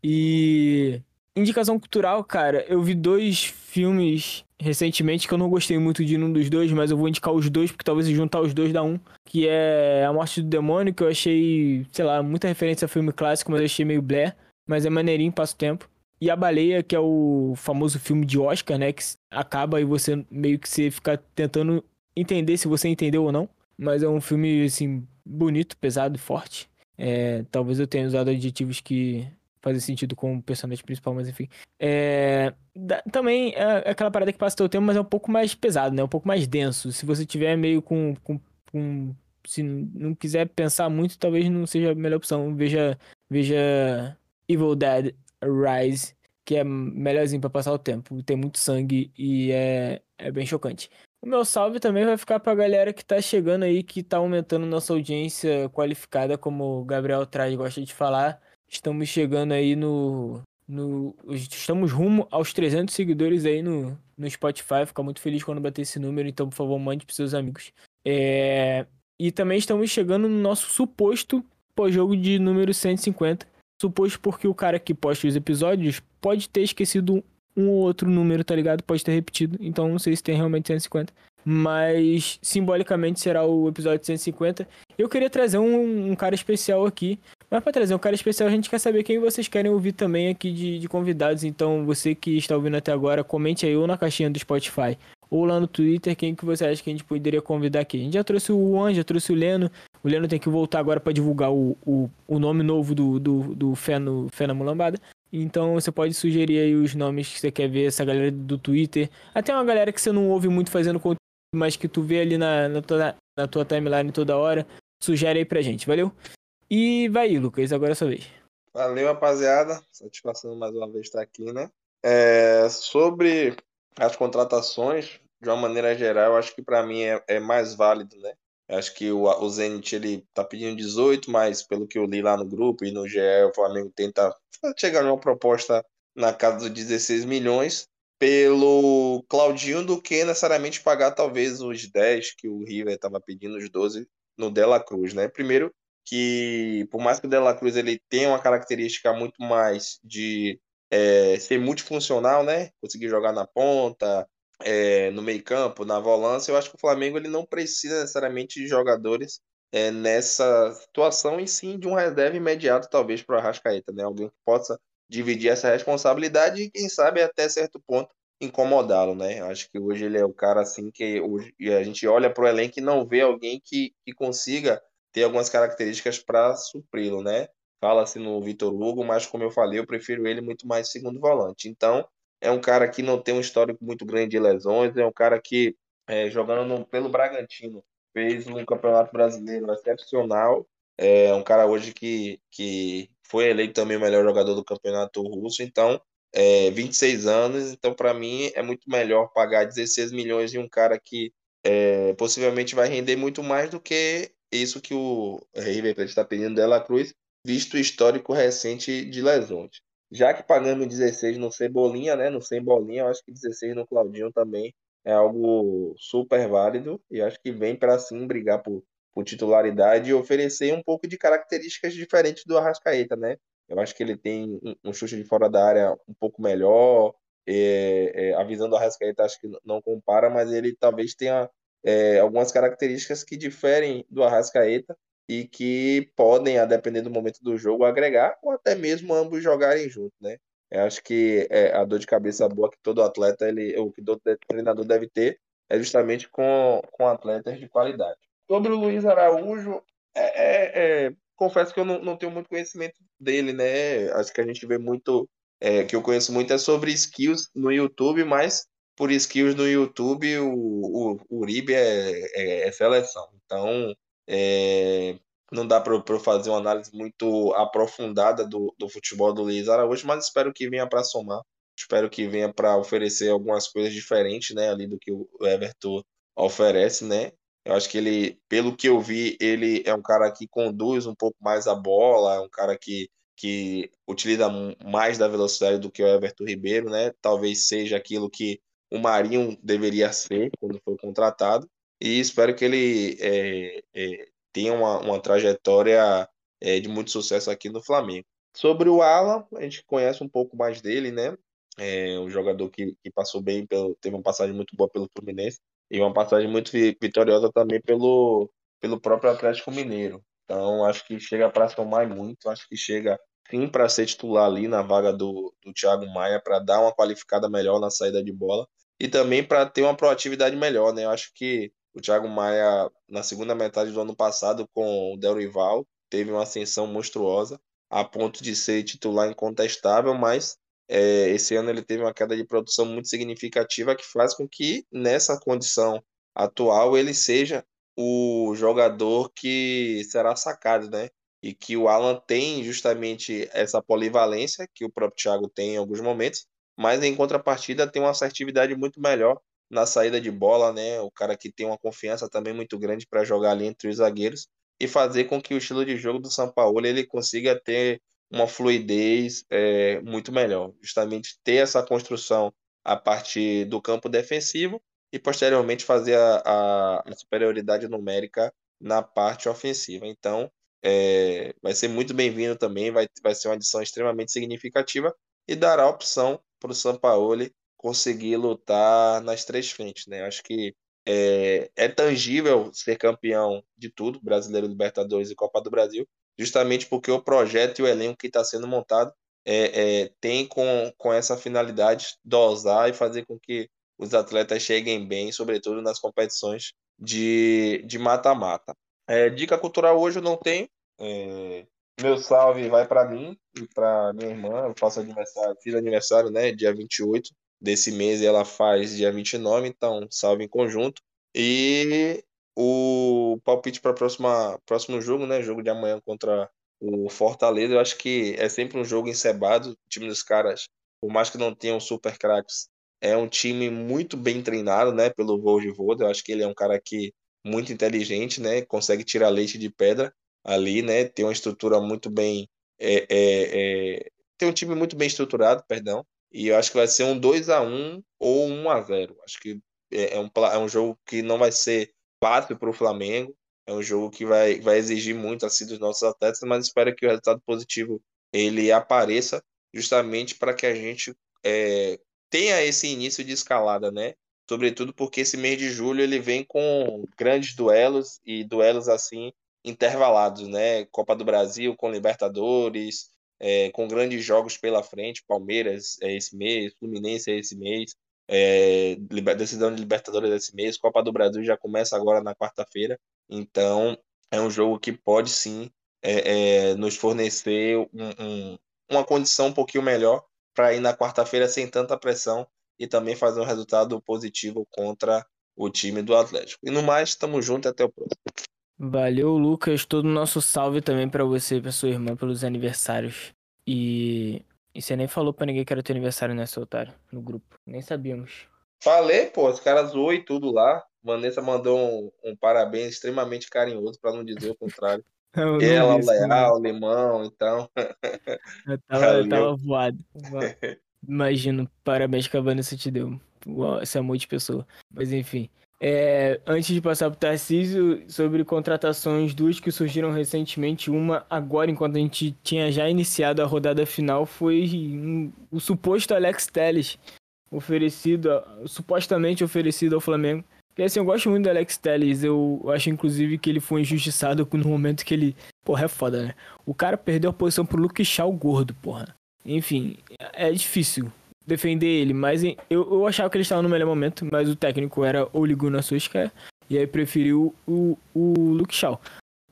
E. Indicação cultural, cara, eu vi dois filmes recentemente que eu não gostei muito de um dos dois, mas eu vou indicar os dois, porque talvez juntar os dois dá um. Que é A Morte do Demônio, que eu achei, sei lá, muita referência a filme clássico, mas eu achei meio blé. Mas é maneirinho, passo tempo. E A Baleia, que é o famoso filme de Oscar, né? Que acaba e você meio que você fica tentando entender se você entendeu ou não. Mas é um filme, assim, bonito, pesado e forte. É, talvez eu tenha usado adjetivos que fazem sentido com o personagem principal, mas enfim. É, da, também é aquela parada que passa o tempo, mas é um pouco mais pesado, né? Um pouco mais denso. Se você tiver meio com, com, com se não quiser pensar muito, talvez não seja a melhor opção. Veja, veja Evil Dead Rise, que é melhorzinho para passar o tempo. Tem muito sangue e é, é bem chocante. O meu salve também vai ficar pra galera que tá chegando aí, que tá aumentando nossa audiência qualificada, como o Gabriel Traz gosta de falar. Estamos chegando aí no, no. Estamos rumo aos 300 seguidores aí no, no Spotify. Ficar muito feliz quando bater esse número, então, por favor, mande pros seus amigos. É... E também estamos chegando no nosso suposto pós-jogo de número 150 suposto porque o cara que posta os episódios pode ter esquecido um ou outro número, tá ligado? Pode ter repetido. Então não sei se tem realmente 150. Mas simbolicamente será o episódio 150. Eu queria trazer um, um cara especial aqui. Mas para trazer um cara especial, a gente quer saber quem vocês querem ouvir também aqui de, de convidados. Então você que está ouvindo até agora, comente aí ou na caixinha do Spotify ou lá no Twitter quem que você acha que a gente poderia convidar aqui. A gente já trouxe o Juan, já trouxe o Leno, o Leandro tem que voltar agora para divulgar o, o, o, nome novo do, do, do Fé, no, Fé na Mulambada. Então você pode sugerir aí os nomes que você quer ver, essa galera do Twitter. Até uma galera que você não ouve muito fazendo conteúdo, mas que tu vê ali na, na, tua, na tua timeline toda hora. Sugere aí pra gente, valeu? E vai Lucas, agora é sua vez. Valeu, rapaziada. Satisfação mais uma vez estar aqui, né? É, sobre as contratações, de uma maneira geral, eu acho que para mim é, é, mais válido, né? Acho que o, o Zenit ele tá pedindo 18, mas pelo que eu li lá no grupo e no GE, o Flamengo tenta chegar numa proposta na casa dos 16 milhões pelo Claudinho do que necessariamente pagar talvez os 10 que o River estava pedindo, os 12 no Dela Cruz, né? Primeiro que por mais que o Dela Cruz ele tenha uma característica muito mais de é, ser multifuncional, né? Conseguir jogar na ponta, é, no meio campo, na volância, eu acho que o Flamengo ele não precisa necessariamente de jogadores é, nessa situação e sim de um reserva imediato talvez para o Arrascaeta, né? Alguém que possa dividir essa responsabilidade e quem sabe até certo ponto incomodá-lo, né? Eu acho que hoje ele é o cara assim que hoje, a gente olha para o elenco e não vê alguém que, que consiga ter algumas características para supri-lo, né? Fala-se no Vitor Hugo, mas como eu falei, eu prefiro ele muito mais segundo volante. Então, é um cara que não tem um histórico muito grande de lesões, é um cara que, é, jogando no, pelo Bragantino, fez um campeonato brasileiro excepcional. É um cara hoje que, que foi eleito também o melhor jogador do campeonato russo. Então, é, 26 anos. Então, para mim, é muito melhor pagar 16 milhões em um cara que é, possivelmente vai render muito mais do que isso que o River Plate está pedindo dela Cruz, visto o histórico recente de lesões. Já que pagando 16 no Cebolinha, né, no Sem Bolinha, eu acho que 16 no Claudinho também é algo super válido e acho que vem para sim brigar por, por titularidade e oferecer um pouco de características diferentes do Arrascaeta, né? Eu acho que ele tem um, um chute de fora da área um pouco melhor. É, é, a visão do Arrascaeta acho que não compara, mas ele talvez tenha é, algumas características que diferem do Arrascaeta e que podem, a depender do momento do jogo, agregar ou até mesmo ambos jogarem junto, né? Eu acho que é, a dor de cabeça boa que todo atleta, ele, ou que todo treinador deve ter, é justamente com, com atletas de qualidade. Sobre o Luiz Araújo, é, é, é, confesso que eu não, não tenho muito conhecimento dele, né? Acho que a gente vê muito, é, que eu conheço muito é sobre skills no YouTube, mas por skills no YouTube, o, o, o Uribe é, é, é seleção. Então, é, não dá para fazer uma análise muito aprofundada do, do futebol do Luiz Araújo, mas espero que venha para somar. Espero que venha para oferecer algumas coisas diferentes, né, ali do que o Everton oferece, né? Eu acho que ele, pelo que eu vi, ele é um cara que conduz um pouco mais a bola, é um cara que, que utiliza mais da velocidade do que o Everton Ribeiro, né? Talvez seja aquilo que o Marinho deveria ser quando foi contratado e espero que ele é, é, tenha uma, uma trajetória é, de muito sucesso aqui no Flamengo. Sobre o Alan, a gente conhece um pouco mais dele, né? É um jogador que, que passou bem, pelo, teve uma passagem muito boa pelo Fluminense e uma passagem muito vitoriosa também pelo, pelo próprio Atlético Mineiro. Então, acho que chega para somar muito, acho que chega sim para ser titular ali na vaga do, do Thiago Maia, para dar uma qualificada melhor na saída de bola e também para ter uma proatividade melhor, né? Eu acho que o Thiago Maia, na segunda metade do ano passado, com o Del Rival, teve uma ascensão monstruosa, a ponto de ser titular incontestável, mas é, esse ano ele teve uma queda de produção muito significativa que faz com que, nessa condição atual, ele seja o jogador que será sacado, né? E que o Alan tem justamente essa polivalência que o próprio Thiago tem em alguns momentos, mas em contrapartida tem uma assertividade muito melhor na saída de bola, né? O cara que tem uma confiança também muito grande para jogar ali entre os zagueiros e fazer com que o estilo de jogo do São Paulo ele consiga ter uma fluidez é, muito melhor. Justamente ter essa construção a partir do campo defensivo e posteriormente fazer a, a, a superioridade numérica na parte ofensiva. Então, é, vai ser muito bem-vindo também, vai, vai ser uma adição extremamente significativa e dará opção para o Sampaoli conseguir lutar nas três frentes, né? Acho que é, é, tangível ser campeão de tudo, Brasileiro, Libertadores e Copa do Brasil, justamente porque o projeto e o elenco que está sendo montado é, é, tem com, com essa finalidade dosar e fazer com que os atletas cheguem bem, sobretudo nas competições de mata-mata. É, dica cultural hoje eu não tenho. É, meu salve vai para mim e para minha irmã. Eu faço aniversário, fiz aniversário, né, dia 28 desse mês e ela faz dia 29, então salve em conjunto. E o palpite para próxima próximo jogo, né, jogo de amanhã contra o Fortaleza, eu acho que é sempre um jogo encebado, o time dos caras, por mais que não tenham super craques, é um time muito bem treinado, né, pelo Voivoda. Eu acho que ele é um cara que muito inteligente, né, consegue tirar leite de pedra ali, né, tem uma estrutura muito bem, é, é, é, tem um time muito bem estruturado, perdão. E eu acho que vai ser um 2 a 1 ou 1 a 0. Acho que é, é um, é um jogo que não vai ser fácil para o Flamengo. É um jogo que vai, vai exigir muito assim dos nossos atletas, mas espero que o resultado positivo ele apareça justamente para que a gente é, tenha esse início de escalada, né? Sobretudo porque esse mês de julho ele vem com grandes duelos e duelos assim intervalados, né? Copa do Brasil com Libertadores, é, com grandes jogos pela frente, Palmeiras é esse mês, Fluminense é esse mês, é, decisão de Libertadores é esse mês, Copa do Brasil já começa agora na quarta-feira, então é um jogo que pode sim é, é, nos fornecer um, um, uma condição um pouquinho melhor para ir na quarta-feira sem tanta pressão e também fazer um resultado positivo contra o time do Atlético. E no mais, estamos juntos até o próximo. Valeu, Lucas. Todo o nosso salve também para você e pra sua irmã pelos aniversários. E... e você nem falou para ninguém que era teu aniversário, né, seu otário? No grupo. Nem sabíamos. Falei, pô, os caras zoou e tudo lá. Vanessa mandou um, um parabéns extremamente carinhoso, para não dizer o contrário. Eu Ela, isso, Leal, Limão, então. Eu tava, eu tava voado. Imagino, parabéns que a Vanessa te deu. Esse amor de pessoa. Mas enfim. É, antes de passar pro Tarcísio, sobre contratações, duas que surgiram recentemente. Uma agora, enquanto a gente tinha já iniciado a rodada final, foi um- o suposto Alex Telles, oferecido, supostamente oferecido ao Flamengo. E assim, eu gosto muito do Alex Telles. Eu acho, inclusive, que ele foi injustiçado no momento que ele. Porra, é foda, né? O cara perdeu a posição pro Luke Shaw gordo, porra. Enfim, é difícil defender ele, mas eu, eu achava que ele estava no melhor momento, mas o técnico era o Liguna Solskjaer, e aí preferiu o, o Luke Shaw.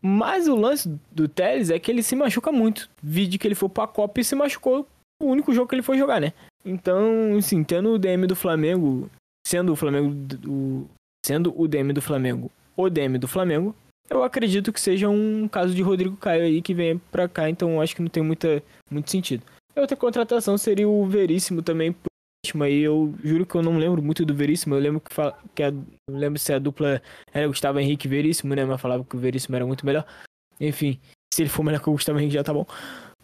Mas o lance do Telles é que ele se machuca muito. Vídeo que ele foi pra Copa e se machucou o único jogo que ele foi jogar, né? Então, assim, tendo o DM do Flamengo, sendo o Flamengo do, sendo o DM do Flamengo o DM do Flamengo, eu acredito que seja um caso de Rodrigo Caio aí que venha pra cá, então acho que não tem muita, muito sentido. Outra contratação seria o Veríssimo também, aí eu juro que eu não lembro muito do Veríssimo, eu lembro que, fala, que a, lembro se a dupla era Gustavo Henrique e Veríssimo, né, mas falava que o Veríssimo era muito melhor. Enfim, se ele for melhor que o Gustavo Henrique já tá bom.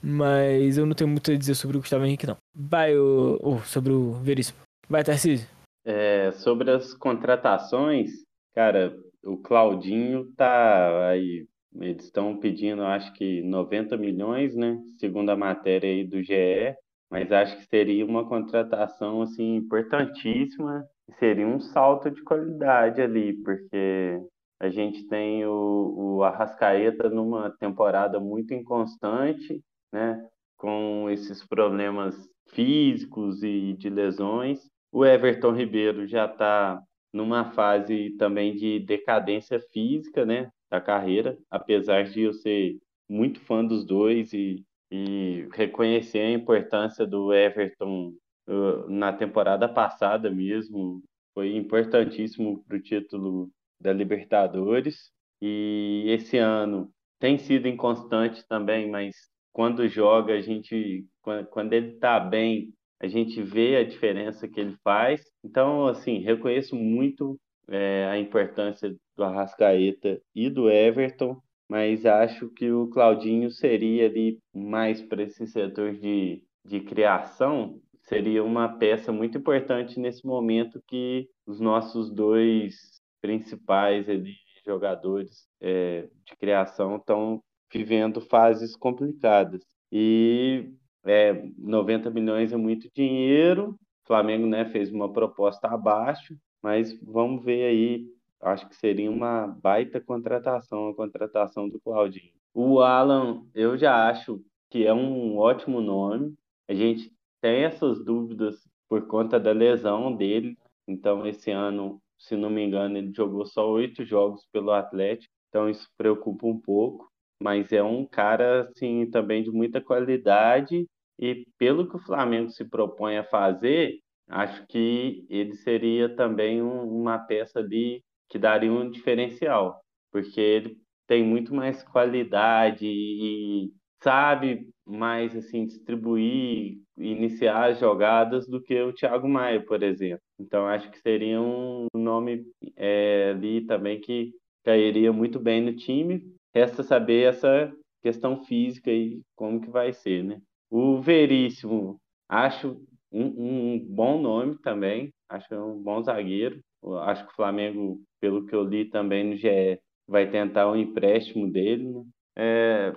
Mas eu não tenho muito a dizer sobre o Gustavo Henrique não. Vai, o- sobre o Veríssimo. Vai, Tarcísio. É, sobre as contratações, cara, o Claudinho tá aí. Eles estão pedindo, acho que 90 milhões, né? Segundo a matéria aí do GE, mas acho que seria uma contratação assim importantíssima, seria um salto de qualidade ali, porque a gente tem o, o Arrascaeta numa temporada muito inconstante, né? Com esses problemas físicos e de lesões. O Everton Ribeiro já está numa fase também de decadência física, né, da carreira, apesar de eu ser muito fã dos dois e, e reconhecer a importância do Everton uh, na temporada passada mesmo, foi importantíssimo para o título da Libertadores e esse ano tem sido inconstante também, mas quando joga a gente, quando, quando ele está bem, a gente vê a diferença que ele faz. Então, assim, reconheço muito é, a importância do Arrascaeta e do Everton, mas acho que o Claudinho seria ali mais para esse setor de, de criação, seria uma peça muito importante nesse momento que os nossos dois principais ali, jogadores é, de criação estão vivendo fases complicadas. E é, 90 milhões é muito dinheiro. O Flamengo né, fez uma proposta abaixo, mas vamos ver aí. Acho que seria uma baita contratação a contratação do Claudinho. O Alan, eu já acho que é um ótimo nome. A gente tem essas dúvidas por conta da lesão dele. Então, esse ano, se não me engano, ele jogou só oito jogos pelo Atlético. Então, isso preocupa um pouco mas é um cara assim também de muita qualidade e pelo que o Flamengo se propõe a fazer, acho que ele seria também um, uma peça ali que daria um diferencial, porque ele tem muito mais qualidade e sabe mais assim distribuir, iniciar as jogadas do que o Thiago Maia, por exemplo. Então acho que seria um nome é, ali também que cairia muito bem no time. Resta saber essa questão física e como que vai ser, né? O Veríssimo, acho um, um bom nome também, acho um bom zagueiro. Acho que o Flamengo, pelo que eu li também no GE, vai tentar o um empréstimo dele. Né? É,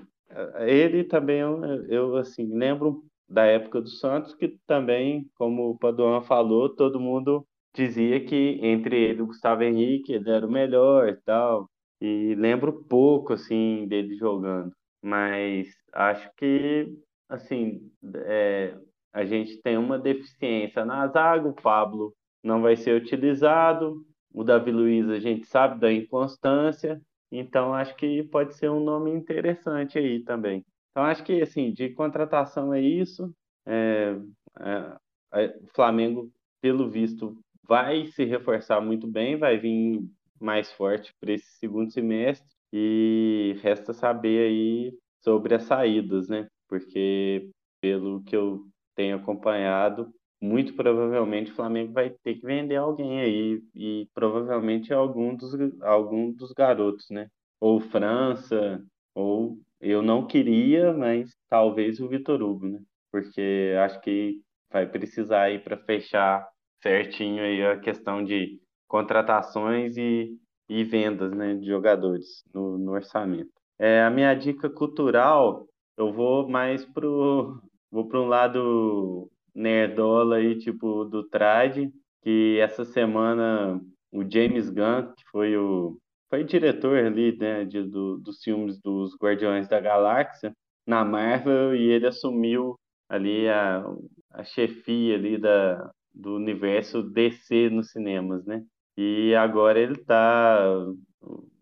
ele também, eu, eu, assim, lembro da época do Santos, que também, como o Paduan falou, todo mundo dizia que entre ele e o Gustavo Henrique, ele era o melhor e tal. E lembro pouco, assim, dele jogando. Mas acho que, assim, é, a gente tem uma deficiência na zaga, o Pablo não vai ser utilizado, o Davi Luiz a gente sabe da inconstância, então acho que pode ser um nome interessante aí também. Então acho que assim de contratação é isso. É, é, o Flamengo, pelo visto, vai se reforçar muito bem, vai vir mais forte para esse segundo semestre e resta saber aí sobre as saídas, né? Porque pelo que eu tenho acompanhado, muito provavelmente o Flamengo vai ter que vender alguém aí e provavelmente algum dos, algum dos garotos, né? Ou França, ou eu não queria, mas talvez o Vitor Hugo, né? Porque acho que vai precisar aí para fechar certinho aí a questão de contratações e, e vendas, né, de jogadores no, no orçamento. É, a minha dica cultural, eu vou mais pro vou para um lado nerdola aí, tipo, do trad, que essa semana o James Gunn, que foi o foi diretor ali, né, de, do, dos filmes dos Guardiões da Galáxia, na Marvel, e ele assumiu ali a, a chefia ali da, do universo DC nos cinemas, né? E agora ele tá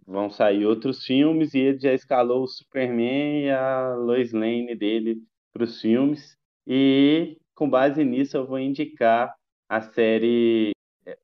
vão sair outros filmes e ele já escalou o Superman e a Lois Lane dele para os filmes. E com base nisso, eu vou indicar a série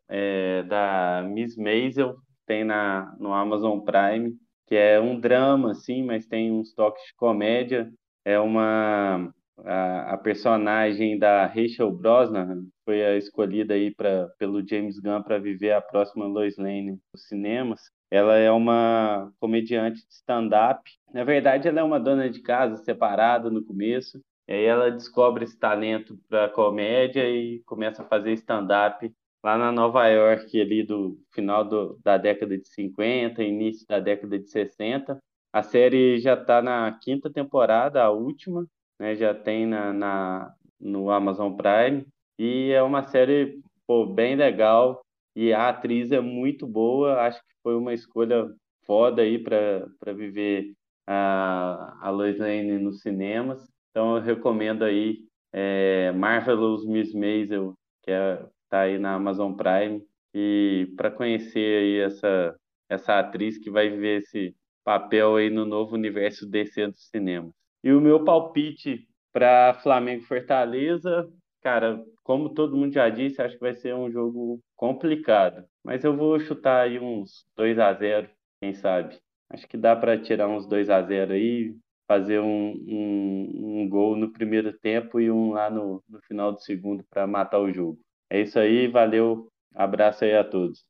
é, da Miss Maisel, tem na, no Amazon Prime, que é um drama, assim, mas tem uns toques de comédia. É uma a, a personagem da Rachel Brosnan foi a escolhida aí pra, pelo James Gunn para viver a próxima Lois Lane nos cinemas. Ela é uma comediante de stand-up. Na verdade, ela é uma dona de casa separada no começo e aí ela descobre esse talento para comédia e começa a fazer stand-up lá na Nova York, ali do final do, da década de 50, início da década de 60. A série já está na quinta temporada, a última, né? já tem na, na, no Amazon Prime. E é uma série pô, bem legal e a atriz é muito boa. Acho que foi uma escolha foda aí para viver a, a Lois Lane nos cinemas. Então eu recomendo aí é, Marvelous Miss Maisel, que é, tá aí na Amazon Prime, e para conhecer aí essa essa atriz que vai viver esse papel aí no novo universo DC dos cinemas. E o meu palpite para Flamengo Fortaleza, cara, como todo mundo já disse, acho que vai ser um jogo complicado, mas eu vou chutar aí uns 2 a 0, quem sabe. Acho que dá para tirar uns 2 a 0 aí, fazer um, um, um, gol no primeiro tempo e um lá no, no final do segundo para matar o jogo. É isso aí, valeu, abraço aí a todos.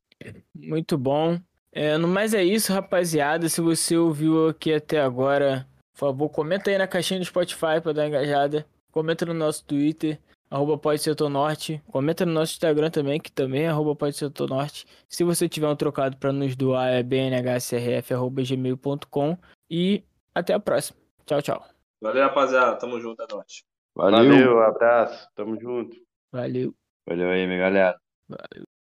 Muito bom. É, no mais é isso, rapaziada. Se você ouviu aqui até agora, por favor, comenta aí na caixinha do Spotify para dar engajada. Comenta no nosso Twitter, arroba pode ser norte. Comenta no nosso Instagram também, que também é arroba pode ser norte. Se você tiver um trocado para nos doar, é bnhcrf.gmail.com. E até a próxima. Tchau, tchau. Valeu, rapaziada. Tamo junto, é nóis. Valeu. Valeu, abraço. Tamo junto. Valeu. Valeu aí, minha galera. Valeu.